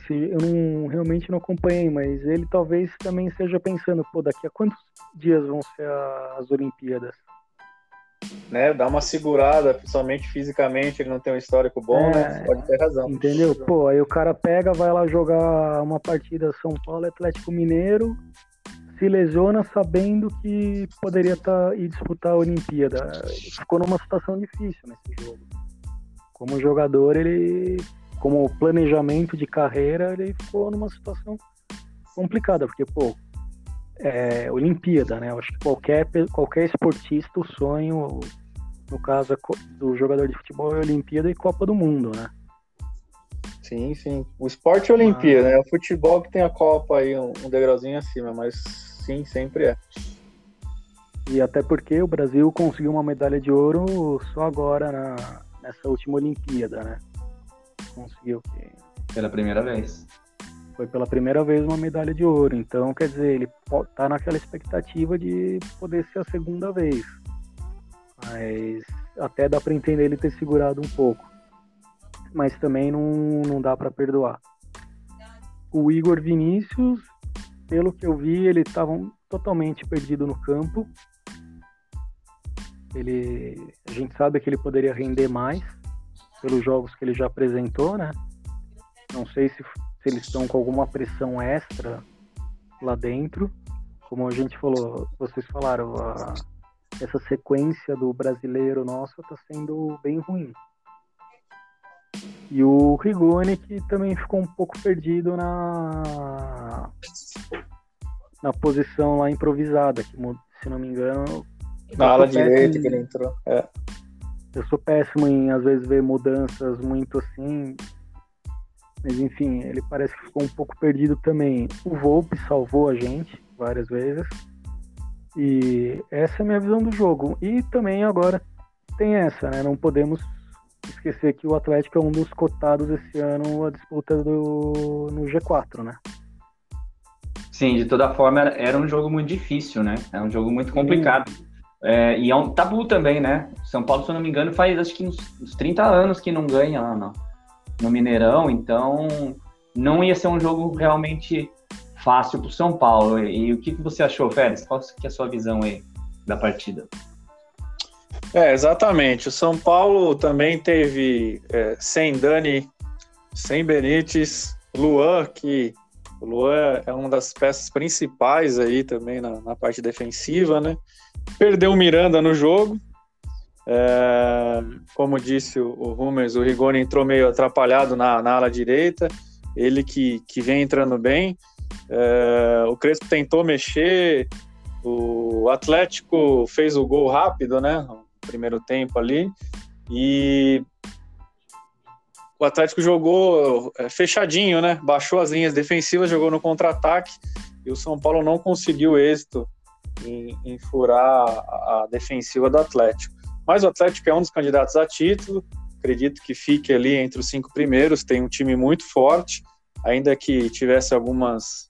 se. Eu não, realmente não acompanhei, mas ele talvez também esteja pensando, pô, daqui a quantos dias vão ser as Olimpíadas? Né, dá uma segurada, principalmente fisicamente, ele não tem um histórico bom, né? é, né? Pode ter razão. Entendeu? Pô, aí o cara pega, vai lá jogar uma partida São Paulo Atlético Mineiro, se lesiona sabendo que poderia tá, ir disputar a Olimpíada. Ele ficou numa situação difícil nesse jogo. Como jogador, ele, como planejamento de carreira, ele ficou numa situação complicada, porque, pô, é Olimpíada, né? Eu acho que qualquer, qualquer esportista, o sonho, no caso do jogador de futebol, é Olimpíada e Copa do Mundo, né? Sim, sim. O esporte é Olimpíada, ah. né? O futebol que tem a Copa aí um, um degrauzinho acima, mas Sim, sempre é. E até porque o Brasil conseguiu uma medalha de ouro só agora na, nessa última Olimpíada, né? Conseguiu. Pela primeira vez. Foi pela primeira vez uma medalha de ouro. Então, quer dizer, ele tá naquela expectativa de poder ser a segunda vez. Mas até dá para entender ele ter segurado um pouco. Mas também não, não dá para perdoar. O Igor Vinícius pelo que eu vi, ele estava totalmente perdido no campo. Ele, a gente sabe que ele poderia render mais pelos jogos que ele já apresentou, né? Não sei se, se eles estão com alguma pressão extra lá dentro. Como a gente falou, vocês falaram, a, essa sequência do brasileiro nosso está sendo bem ruim. E o Rigoni que também ficou um pouco perdido na na posição lá improvisada, que se não me engano. Na ala direita que ele entrou. É. Eu sou péssimo em, às vezes, ver mudanças muito assim. Mas enfim, ele parece que ficou um pouco perdido também. O Volpe salvou a gente várias vezes. E essa é a minha visão do jogo. E também agora tem essa, né? Não podemos esquecer que o Atlético é um dos cotados esse ano a disputa do, no G4, né? Sim, de toda forma era, um jogo muito difícil, né? É um jogo muito complicado. É, e é um tabu também, né? São Paulo, se eu não me engano, faz acho que uns, uns 30 anos que não ganha lá no, no Mineirão, então não ia ser um jogo realmente fácil para o São Paulo. E, e, o que, que você achou, Félix? Qual que é a sua visão aí da partida? É, exatamente. O São Paulo também teve é, sem Dani, sem Benítez, Luan, que o Luan é uma das peças principais aí também na, na parte defensiva, né? Perdeu o Miranda no jogo. É, como disse o, o Hummers, o Rigoni entrou meio atrapalhado na, na ala direita. Ele que, que vem entrando bem. É, o Crespo tentou mexer. O Atlético fez o gol rápido, né? No primeiro tempo ali. E o Atlético jogou é, fechadinho, né? Baixou as linhas defensivas, jogou no contra-ataque e o São Paulo não conseguiu êxito em, em furar a, defensiva do Atlético. Mas o Atlético é um dos candidatos a título, acredito que fique ali entre os cinco primeiros, tem um time muito forte, ainda que tivesse algumas,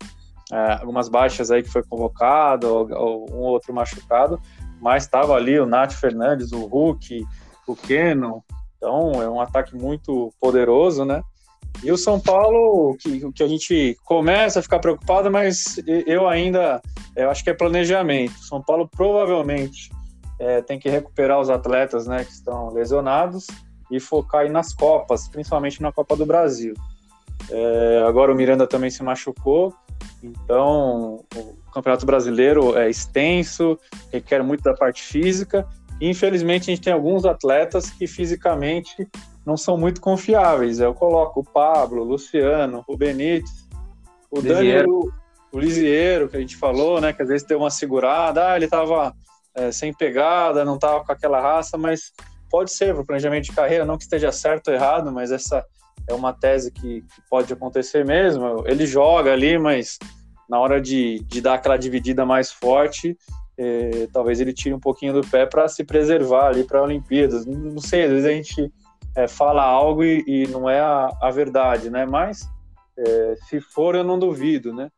é, algumas baixas aí que foi convocado, ou, ou um outro machucado, mas estava ali o Nath Fernandes, o Hulk, o Keno, então é um ataque muito poderoso, né? E o São Paulo, que, que a gente começa a ficar preocupado, mas eu ainda eu acho que é planejamento. O São Paulo provavelmente é, tem que recuperar os atletas né, que estão lesionados e focar aí nas Copas, principalmente na Copa do Brasil. É, agora o Miranda também se machucou, então o Campeonato Brasileiro é extenso, requer muito da parte física Infelizmente, a gente tem alguns atletas que fisicamente não são muito confiáveis. Eu coloco o Pablo, o Luciano, o Benítez, o Danilo, o Lisieiro, que a gente falou, né? Que às vezes deu uma segurada, ah, ele estava é, sem pegada, não estava com aquela raça, mas pode ser para o planejamento de carreira, não que esteja certo ou errado, mas essa é uma tese que, que pode acontecer mesmo. Ele joga ali, mas na hora de, de dar aquela dividida mais forte, é, talvez ele tire um pouquinho do pé para se preservar ali para Olimpíadas. Não sei, às vezes a gente é, fala algo e, e, não é a, a, verdade, né? Mas é, se for, eu não duvido, né?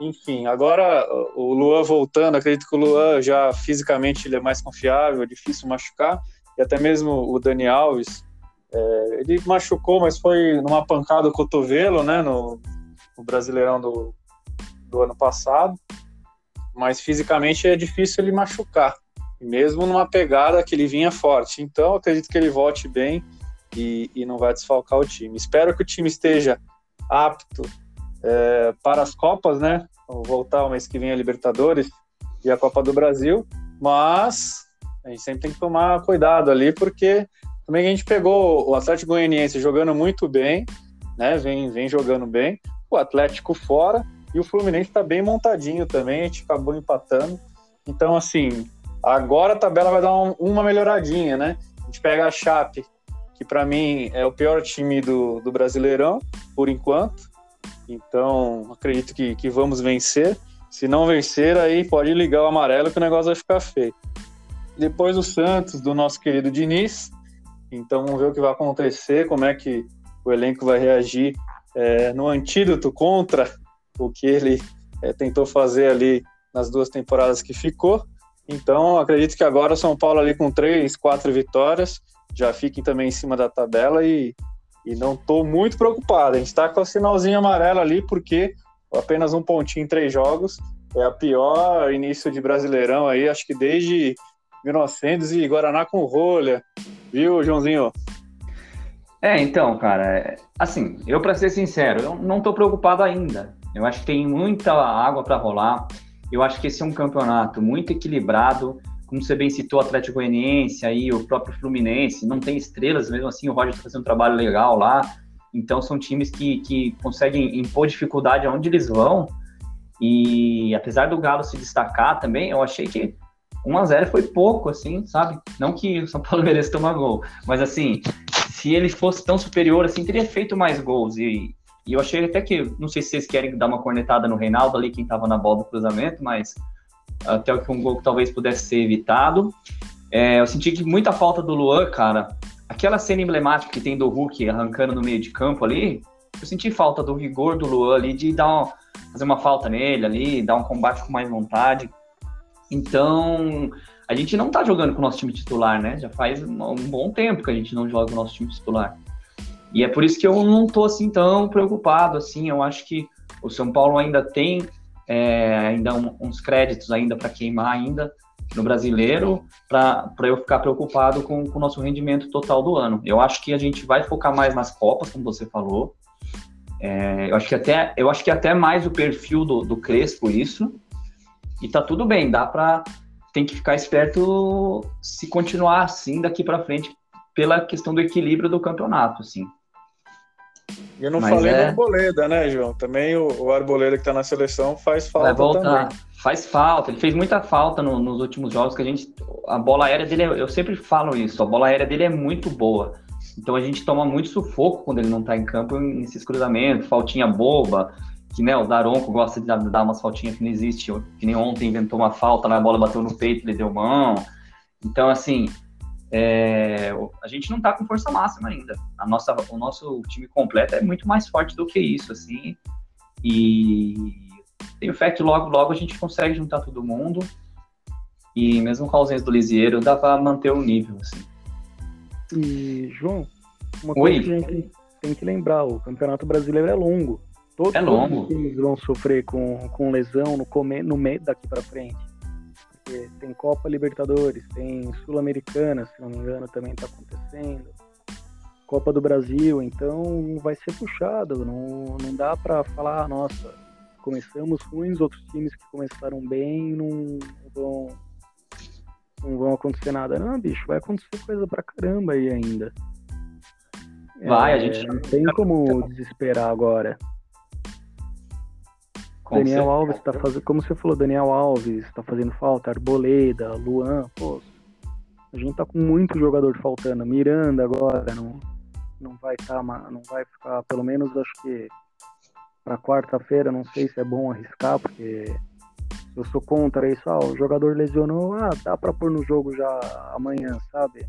Enfim, agora o Luan voltando, acredito que o Luan já fisicamente ele é mais confiável, é difícil machucar, e até mesmo o Dani Alves, é, ele machucou, mas foi numa pancada do cotovelo, né, no, no Brasileirão do, do ano passado, mas fisicamente é difícil ele machucar, mesmo numa pegada que ele vinha forte. Então, acredito que ele volte bem e, e não vai desfalcar o time. Espero que o time esteja apto é, para as Copas, né? Vou voltar o mês que vem a Libertadores e a Copa do Brasil, mas a gente sempre tem que tomar cuidado ali, porque também a gente pegou o Atlético Goianiense jogando muito bem, né? Vem, vem jogando bem, o Atlético fora e o Fluminense está bem montadinho também, a gente acabou empatando. Então, assim, agora a tabela vai dar um, uma melhoradinha, né? A gente pega a Chape, que para mim é o pior time do, do Brasileirão, por enquanto. Então, acredito que, que vamos vencer. Se não vencer, aí pode ligar o amarelo que o negócio vai ficar feio. Depois o Santos, do nosso querido Diniz. Então, vamos ver o que vai acontecer, como é que o elenco vai reagir é, no antídoto contra o que ele é, tentou fazer ali nas duas temporadas que ficou. Então, acredito que agora o São Paulo ali com três, quatro vitórias, já fiquem também em cima da tabela e, e não estou muito preocupado. A gente está com o sinalzinho amarelo ali, porque apenas um pontinho em três jogos é a pior início de Brasileirão aí, acho que desde 1900 e Guaraná com rolha, viu, Joãozinho? É, então, cara, assim, eu para ser sincero, eu não estou preocupado ainda. Eu acho que tem muita água para rolar. Eu acho que esse é um campeonato muito equilibrado. Como você bem citou, o Atlético Goianiense, aí o próprio Fluminense, não tem estrelas, mesmo assim o Roger está fazendo um trabalho legal lá. Então são times que, que conseguem impor dificuldade aonde eles vão. E apesar do Galo se destacar também, eu achei que 1 a 0 foi pouco, assim, sabe? Não que o São Paulo <laughs> mereça tomar gol, mas assim, se ele fosse tão superior, assim, teria feito mais gols. E, e eu achei até que, não sei se vocês querem dar uma cornetada no Reinaldo ali, quem estava na bola do cruzamento, mas até que um gol que talvez pudesse ser evitado. É, eu senti que muita falta do Luan, cara. Aquela cena emblemática que tem do Hulk arrancando no meio de campo ali, eu senti falta do rigor do Luan ali, de dar uma, fazer uma falta nele ali, dar um combate com mais vontade. Então, a gente não tá jogando com o nosso time titular, né? Já faz um bom tempo que a gente não joga com o nosso time titular. E é por isso que eu não tô assim tão preocupado, assim. Eu acho que o São Paulo ainda tem é, ainda um, uns créditos ainda para queimar ainda no brasileiro para eu ficar preocupado com, com, o nosso rendimento total do ano. Eu acho que a gente vai focar mais nas Copas, como você falou. É, eu, acho que até, eu acho que até mais o perfil do, do Crespo isso. E tá tudo bem, dá para tem que ficar esperto se continuar assim daqui para frente pela questão do equilíbrio do campeonato, assim. Eu não Mas falei é... do Arboleda, né, João? Também o, o Arboleda que tá na seleção faz falta Vai voltar. também. Faz falta, ele fez muita falta no, nos últimos jogos que a gente. A bola aérea dele, é, eu sempre falo isso, a bola aérea dele é muito boa. Então a gente toma muito sufoco quando ele não tá em campo nesses cruzamentos, faltinha boba, que né, o Daronco gosta de dar umas faltinhas que não existe, que nem ontem inventou uma falta, a bola bateu no peito, ele deu mão. Então, assim, é, a gente não está com força máxima ainda. A nossa, o nosso time completo é muito mais forte do que isso, assim. E tenho fé que logo, logo a gente consegue juntar todo mundo. E mesmo com a ausência do Lisieiro, dá para manter o nível, assim. E, João, uma Oi. coisa que a gente tem que lembrar, o Campeonato Brasileiro é longo. Todos, é longo. os times vão sofrer com, com lesão no, come, no meio daqui para frente porque tem Copa Libertadores, tem Sul-Americana, se não me engano, também está acontecendo. Copa do Brasil, então vai ser puxado, não, não dá para falar, nossa, começamos ruins, outros times que começaram bem não vão não vão acontecer nada. Não, bicho, vai acontecer coisa pra caramba aí ainda. Vai, é, a gente não tem como desesperar agora. Com Daniel certeza. Alves está fazendo, como você falou, Daniel Alves está fazendo falta, Arboleda, Luan, pô, a gente tá com muito jogador faltando. Miranda agora não, não vai estar, tá, não vai ficar, pelo menos acho que para quarta-feira, não sei se é bom arriscar, porque eu sou contra isso. Ah, o jogador lesionou, ah, dá para pôr no jogo já amanhã, sabe?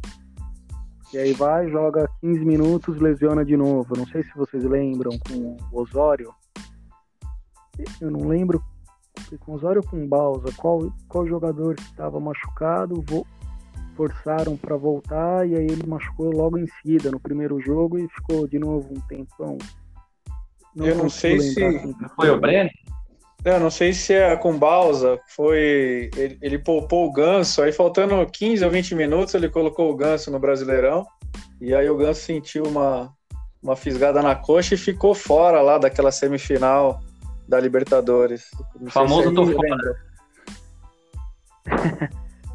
E aí vai, joga 15 minutos, lesiona de novo. Não sei se vocês lembram com o Osório eu não lembro com Osório ou com Balsa, qual, qual jogador que estava machucado, vo, forçaram para voltar e aí ele machucou logo em seguida no primeiro jogo e ficou de novo um tempão. Não eu não sei se assim, foi o Breno. Eu não sei se é com Balsa, foi ele, ele poupou o Ganso, aí faltando 15 ou 20 minutos ele colocou o Ganso no Brasileirão e aí o Ganso sentiu uma uma fisgada na coxa e ficou fora lá daquela semifinal da Libertadores. O famoso tô fora. <laughs>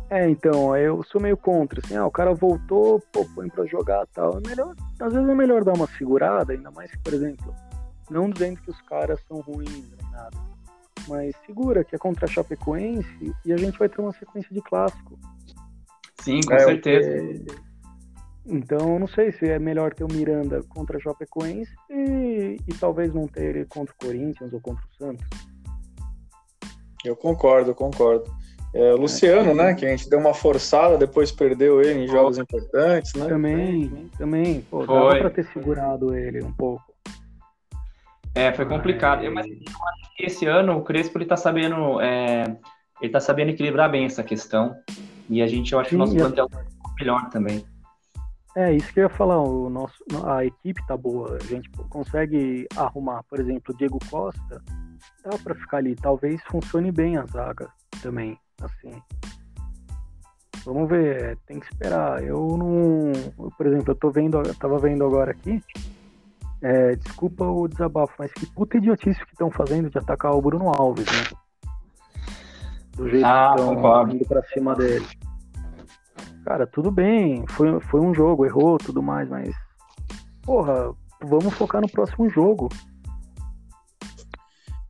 é, então, eu sou meio contra, assim, ah, o cara voltou, pô, põe pra jogar tal. É melhor, às vezes é melhor dar uma segurada, ainda mais que, por exemplo, não dizendo que os caras são ruins nem nada, mas segura que é contra a Chapecoense e a gente vai ter uma sequência de clássico. Sim, com é, certeza. Então, não sei se é melhor ter o Miranda contra a Chapecoense e, e talvez não ter ele contra o Corinthians ou contra o Santos. Eu concordo, eu concordo. É, o Luciano, é, né, que a gente deu uma forçada, depois perdeu ele em jogos importantes, né? Também, também. Pô, foi. dava pra ter segurado ele um pouco. É, foi complicado. Mas, mas eu acho que esse ano o Crespo ele tá sabendo, é, ele tá sabendo equilibrar bem essa questão. E a gente, eu acho Sim, que o nosso plantel tá melhor também. É, isso que eu ia falar, o nosso, a equipe tá boa, a gente consegue arrumar, por exemplo, o Diego Costa, dá para ficar ali, talvez funcione bem a zaga também, assim. Vamos ver, tem que esperar. Eu não, por exemplo, eu tô vendo, eu tava vendo agora aqui, é, desculpa o desabafo, mas que puta idiotice que estão fazendo de atacar o Bruno Alves, né? Do jeito ah, que estão indo pra cima dele. Cara, tudo bem, foi, foi um jogo, errou, tudo mais, mas. Porra, vamos focar no próximo jogo.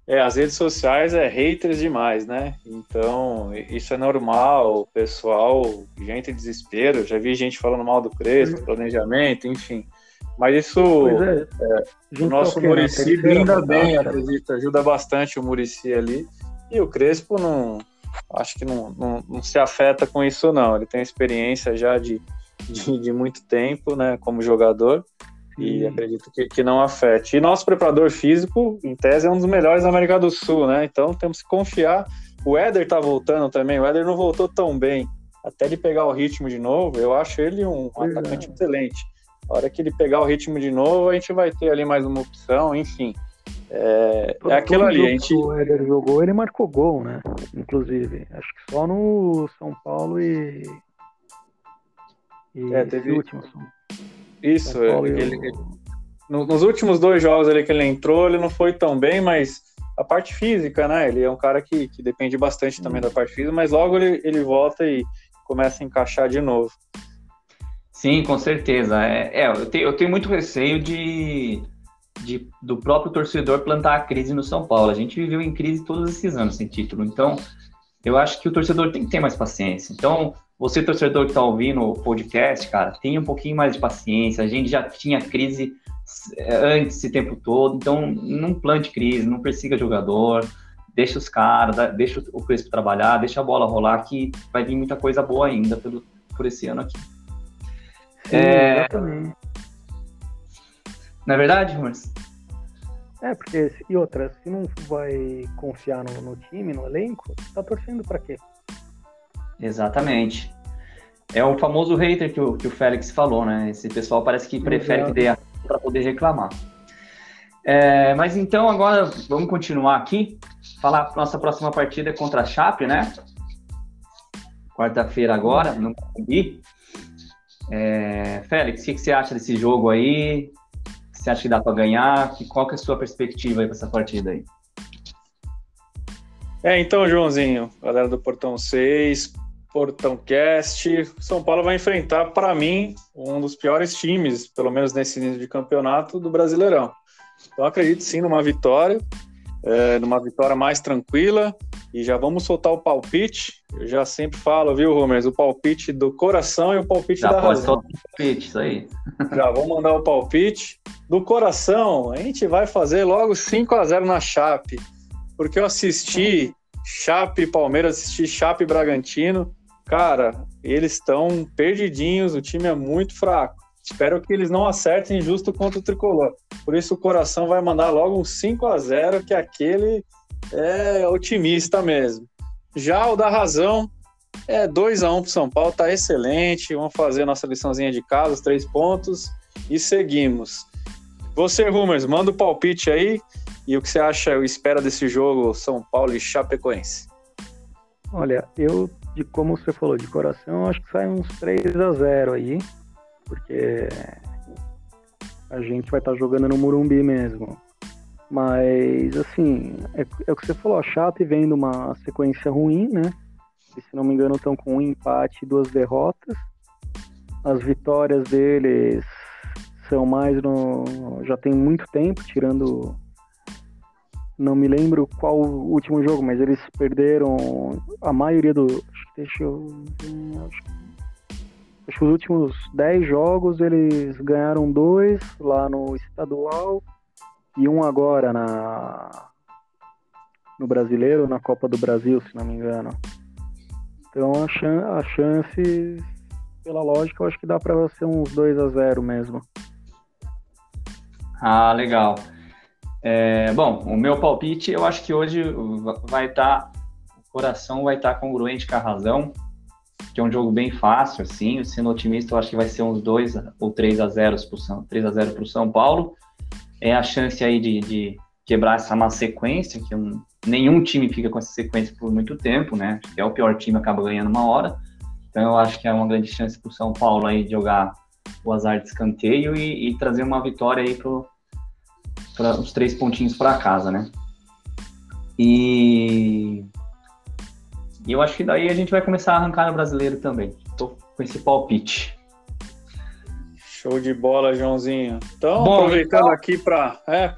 É, as redes sociais é haters demais, né? Então, isso é normal, pessoal, gente em desespero, já vi gente falando mal do Crespo, do planejamento, enfim. Mas isso, é. É, o nosso né? Murici brinda bem, acredito, ajuda bastante o Murici ali. E o Crespo não, acho que não, não, não, se afeta com isso, não. Ele tem experiência já de, de, de muito tempo, né, como jogador e acredito que, que não afete. E nosso preparador físico, em tese, é um dos melhores da América do Sul, né? Então temos que confiar. O Éder tá voltando também, o Éder não voltou tão bem. Até ele pegar o ritmo de novo, eu acho ele um atacante é. excelente. A hora que ele pegar o ritmo de novo, a gente vai ter ali mais uma opção, enfim. É, é aquilo ali. A gente... O Éder jogou, ele marcou gol, né? Inclusive. Acho que só no São Paulo e. e é, teve. Último, isso, ele, ele, nos últimos dois jogos ali que ele entrou, ele não foi tão bem, mas a parte física, né? Ele é um cara que, que depende bastante também da parte física, mas logo ele, ele volta e começa a encaixar de novo. Sim, com certeza. É, é eu, tenho, eu tenho muito receio de, de, do próprio torcedor plantar a crise no São Paulo. A gente viveu em crise todos esses anos sem título, então eu acho que o torcedor tem que ter mais paciência. Então, você, torcedor que está ouvindo o podcast, cara, tenha um pouquinho mais de paciência. A gente já tinha crise eh, antes esse tempo todo, então não plante crise, não persiga jogador, deixa os caras, deixa o Crespo trabalhar, deixa a bola rolar, que vai vir muita coisa boa ainda pelo, por esse ano aqui. Sim, é... exatamente. Não é verdade, Rubens? É, porque, e outra, se não vai confiar no, no time, no elenco, tá torcendo para quê? Exatamente. É o famoso hater que o, que o Félix falou, né? Esse pessoal parece que prefere Exato. que dê para poder reclamar. É, mas então agora vamos continuar aqui. Falar nossa próxima partida é contra a Chape, né? Quarta-feira agora, no Morumbi. É, Félix, o que, que, você acha desse jogo aí? Você acha que dá para ganhar? Qual que é a sua perspectiva aí para essa partida aí? É, então, Joãozinho, galera do Portão 6, Portão Cast. São Paulo vai enfrentar, para mim, um dos piores times, pelo menos nesse início de campeonato, do Brasileirão. Então, acredito sim numa vitória, é, numa vitória mais tranquila. E já vamos soltar o palpite. Eu já sempre falo, viu, Romers? O palpite do coração e o palpite já da pode razão. Palpite, isso aí. <laughs> Já vou mandar o palpite. Do coração, a gente vai fazer logo 5 a 0 na Chape. Porque eu assisti Chape Palmeiras, assisti Chape Bragantino cara, eles estão perdidinhos, o time é muito fraco. Espero que eles não acertem justo contra o tricolor. Por isso o coração vai mandar logo um 5 a 0 que aquele é otimista mesmo. Já o da razão é 2 a 1 para São Paulo, tá excelente. Vamos fazer nossa liçãozinha de casa, os três pontos e seguimos. Você, Rumers, manda o palpite aí e o que você acha, espera desse jogo São Paulo e Chapecoense. Olha, eu de como você falou, de coração, acho que sai uns 3 a 0 aí, porque a gente vai estar tá jogando no Murumbi mesmo. Mas, assim, é, é, o que você falou, a Chape vem uma sequência ruim, né? E, se não me engano, estão com um empate e duas derrotas. As vitórias deles são mais no. já tem muito tempo, tirando não me lembro qual o último jogo, mas eles perderam a maioria do. Deixa eu ver. Acho, acho que os últimos 10 jogos eles ganharam dois lá no estadual e um agora na no brasileiro, na Copa do Brasil, se não me engano. Então a, chan a chance, pela lógica, eu acho que dá para ser uns 2 a 0 mesmo. Ah, legal. É, bom, o meu palpite, eu acho que hoje vai estar, tá, o coração vai estar tá congruente com a razão, que é um jogo bem fácil, assim, sendo otimista, eu acho que vai ser uns 2 ou 3 a 0 para 3 a 0 para o São Paulo. É a chance aí de, de quebrar essa má sequência, que um, nenhum time fica com essa sequência por muito tempo, né? Que é o pior time acaba ganhando uma hora. Então eu acho que é uma grande chance para o São Paulo aí de jogar o azar de escanteio e, e trazer uma vitória aí pro pra, os três pontinhos para casa, né? E... e eu acho que daí a gente vai começar a arrancar no brasileiro também. Tô com esse palpite. Show de bola, Joãozinho. Então, Bom, aproveitando então... aqui para é,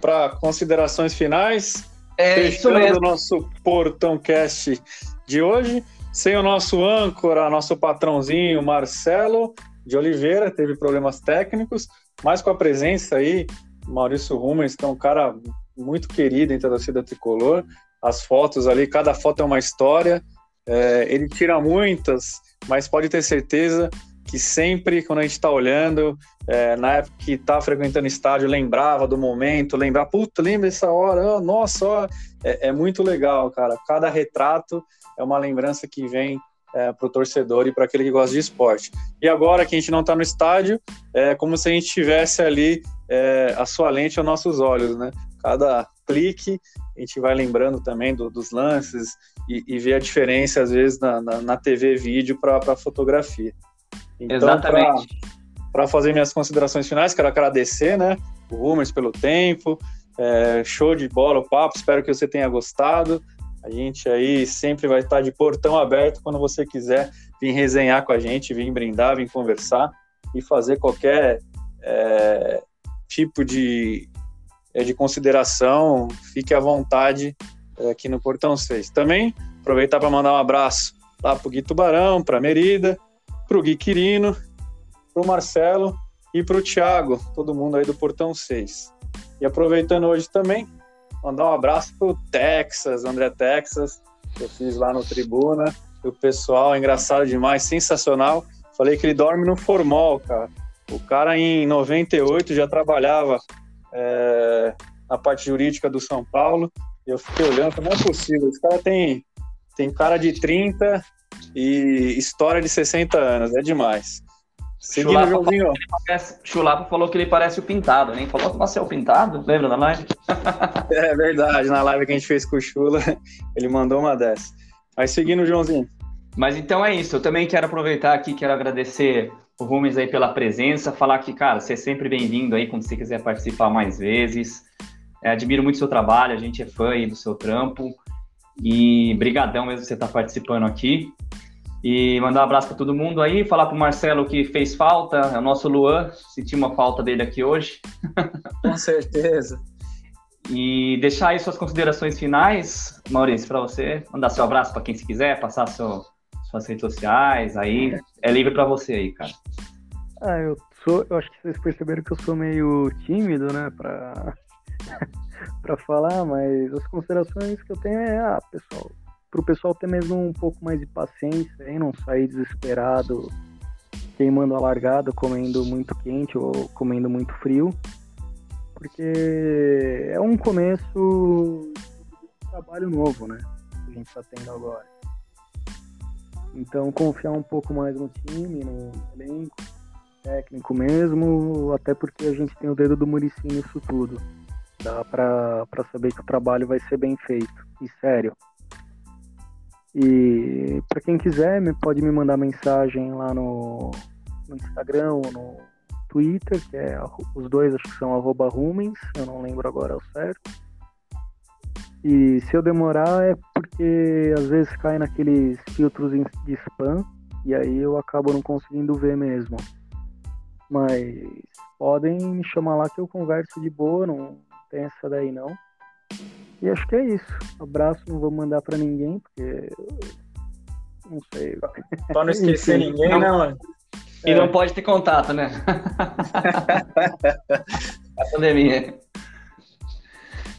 considerações finais, É Fechando isso o nosso Portão Cast de hoje, sem o nosso âncora, nosso patrãozinho Marcelo de Oliveira, teve problemas técnicos, mas com a presença aí, Maurício Rumens, que é um cara muito querido entre a torcida tricolor, as fotos ali, cada foto é uma história, é, ele tira muitas, mas pode ter certeza que sempre, quando a gente está olhando, é, na época que está frequentando estádio, lembrava do momento, lembrava, puta, lembra essa hora, oh, nossa, oh. É, é, muito legal, cara. Cada retrato é uma lembrança que vem é, para o torcedor e para aquele que gosta de esporte. E agora que a gente não está no estádio, é como se a gente tivesse ali é, a sua lente aos nossos olhos, né? Cada clique a gente vai lembrando também do, dos lances e, e vê a diferença, às vezes, na, na, na TV vídeo para a fotografia. Então, Exatamente. Para fazer minhas considerações finais, quero agradecer, né, o Rumors pelo tempo, é, show de bola o papo, espero que você tenha gostado. A gente aí sempre vai estar de portão aberto quando você quiser vir resenhar com a gente, vir brindar, vir conversar e fazer qualquer é, tipo de, é, de consideração, fique à vontade é, aqui no Portão 6. Também aproveitar para mandar um abraço lá para o Gui Tubarão, para a Merida, para o Gui Quirino, para o Marcelo e para o Thiago, todo mundo aí do Portão 6. E aproveitando hoje também, mandar um abraço para o Texas, André Texas, que eu fiz lá no Tribuna. O pessoal, engraçado demais, sensacional. Falei que ele dorme no formol, cara. O cara em 98 já trabalhava é, na parte jurídica do São Paulo. E eu fiquei olhando, não é possível. Esse cara tem, tem cara de 30 e história de 60 anos, é demais. Seguindo Chulapa, o Joãozinho. Parece, Chulapa falou que ele parece o Pintado, nem falou que você é o Pintado, lembra na live? <laughs> é verdade, na live que a gente fez com o Chula, ele mandou uma dessa. Mas seguindo o Joãozinho. Mas então é isso, eu também quero aproveitar aqui, quero agradecer o Rumes aí pela presença, falar que, cara, você é sempre bem-vindo aí quando você quiser participar mais vezes. É, admiro muito o seu trabalho, a gente é fã aí do seu trampo. E brigadão mesmo você estar tá participando aqui. E mandar um abraço para todo mundo aí, falar para o Marcelo que fez falta, é o nosso Luan, senti uma falta dele aqui hoje. <laughs> Com certeza. e deixar aí suas considerações finais, Maurício, para você, mandar seu abraço para quem se quiser, passar seu, suas redes sociais aí, é livre para você aí, cara. Ah, eu sou, eu acho que vocês perceberam que eu sou meio tímido, né, para para falar, mas as considerações que eu tenho é, ah, pessoal, para o pessoal ter mesmo um pouco mais de paciência e não sair desesperado, queimando a largada, comendo muito quente ou comendo muito frio, porque é um começo de trabalho novo, né? Que a gente está tendo agora. Então, confiar um pouco mais no time, no elenco, técnico mesmo, até porque a gente tem o dedo do Murici nisso tudo. Dá para saber que o trabalho vai ser bem feito e sério. E para quem quiser, pode me mandar mensagem lá no, no Instagram ou no Twitter, que é os dois acho que são arroba Rumens, eu não lembro agora o certo. E se eu demorar é porque às vezes cai naqueles filtros de spam e aí eu acabo não conseguindo ver mesmo. Mas podem me chamar lá que eu converso de boa, não tem essa daí não. E acho que é isso. Abraço, não vou mandar para ninguém, porque. Não sei. Pra não <laughs> esquecer ninguém, não, né, mano? E é. não pode ter contato, né? <laughs> A pandemia.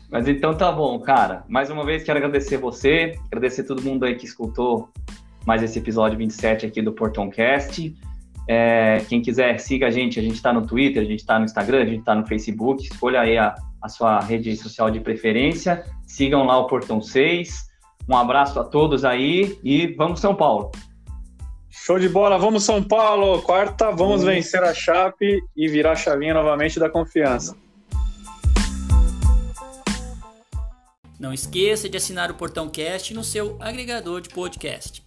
Mas então tá bom, cara. Mais uma vez quero agradecer você, agradecer todo mundo aí que escutou mais esse episódio 27 aqui do Portão Cast. É, quem quiser, siga a gente. A gente está no Twitter, a gente está no Instagram, a gente está no Facebook. Escolha aí a, a sua rede social de preferência. Sigam lá o Portão 6. Um abraço a todos aí e vamos São Paulo. Show de bola, vamos São Paulo. Quarta, vamos uhum. vencer a Chape e virar a chavinha novamente da confiança. Não esqueça de assinar o Portão Cast no seu agregador de podcast.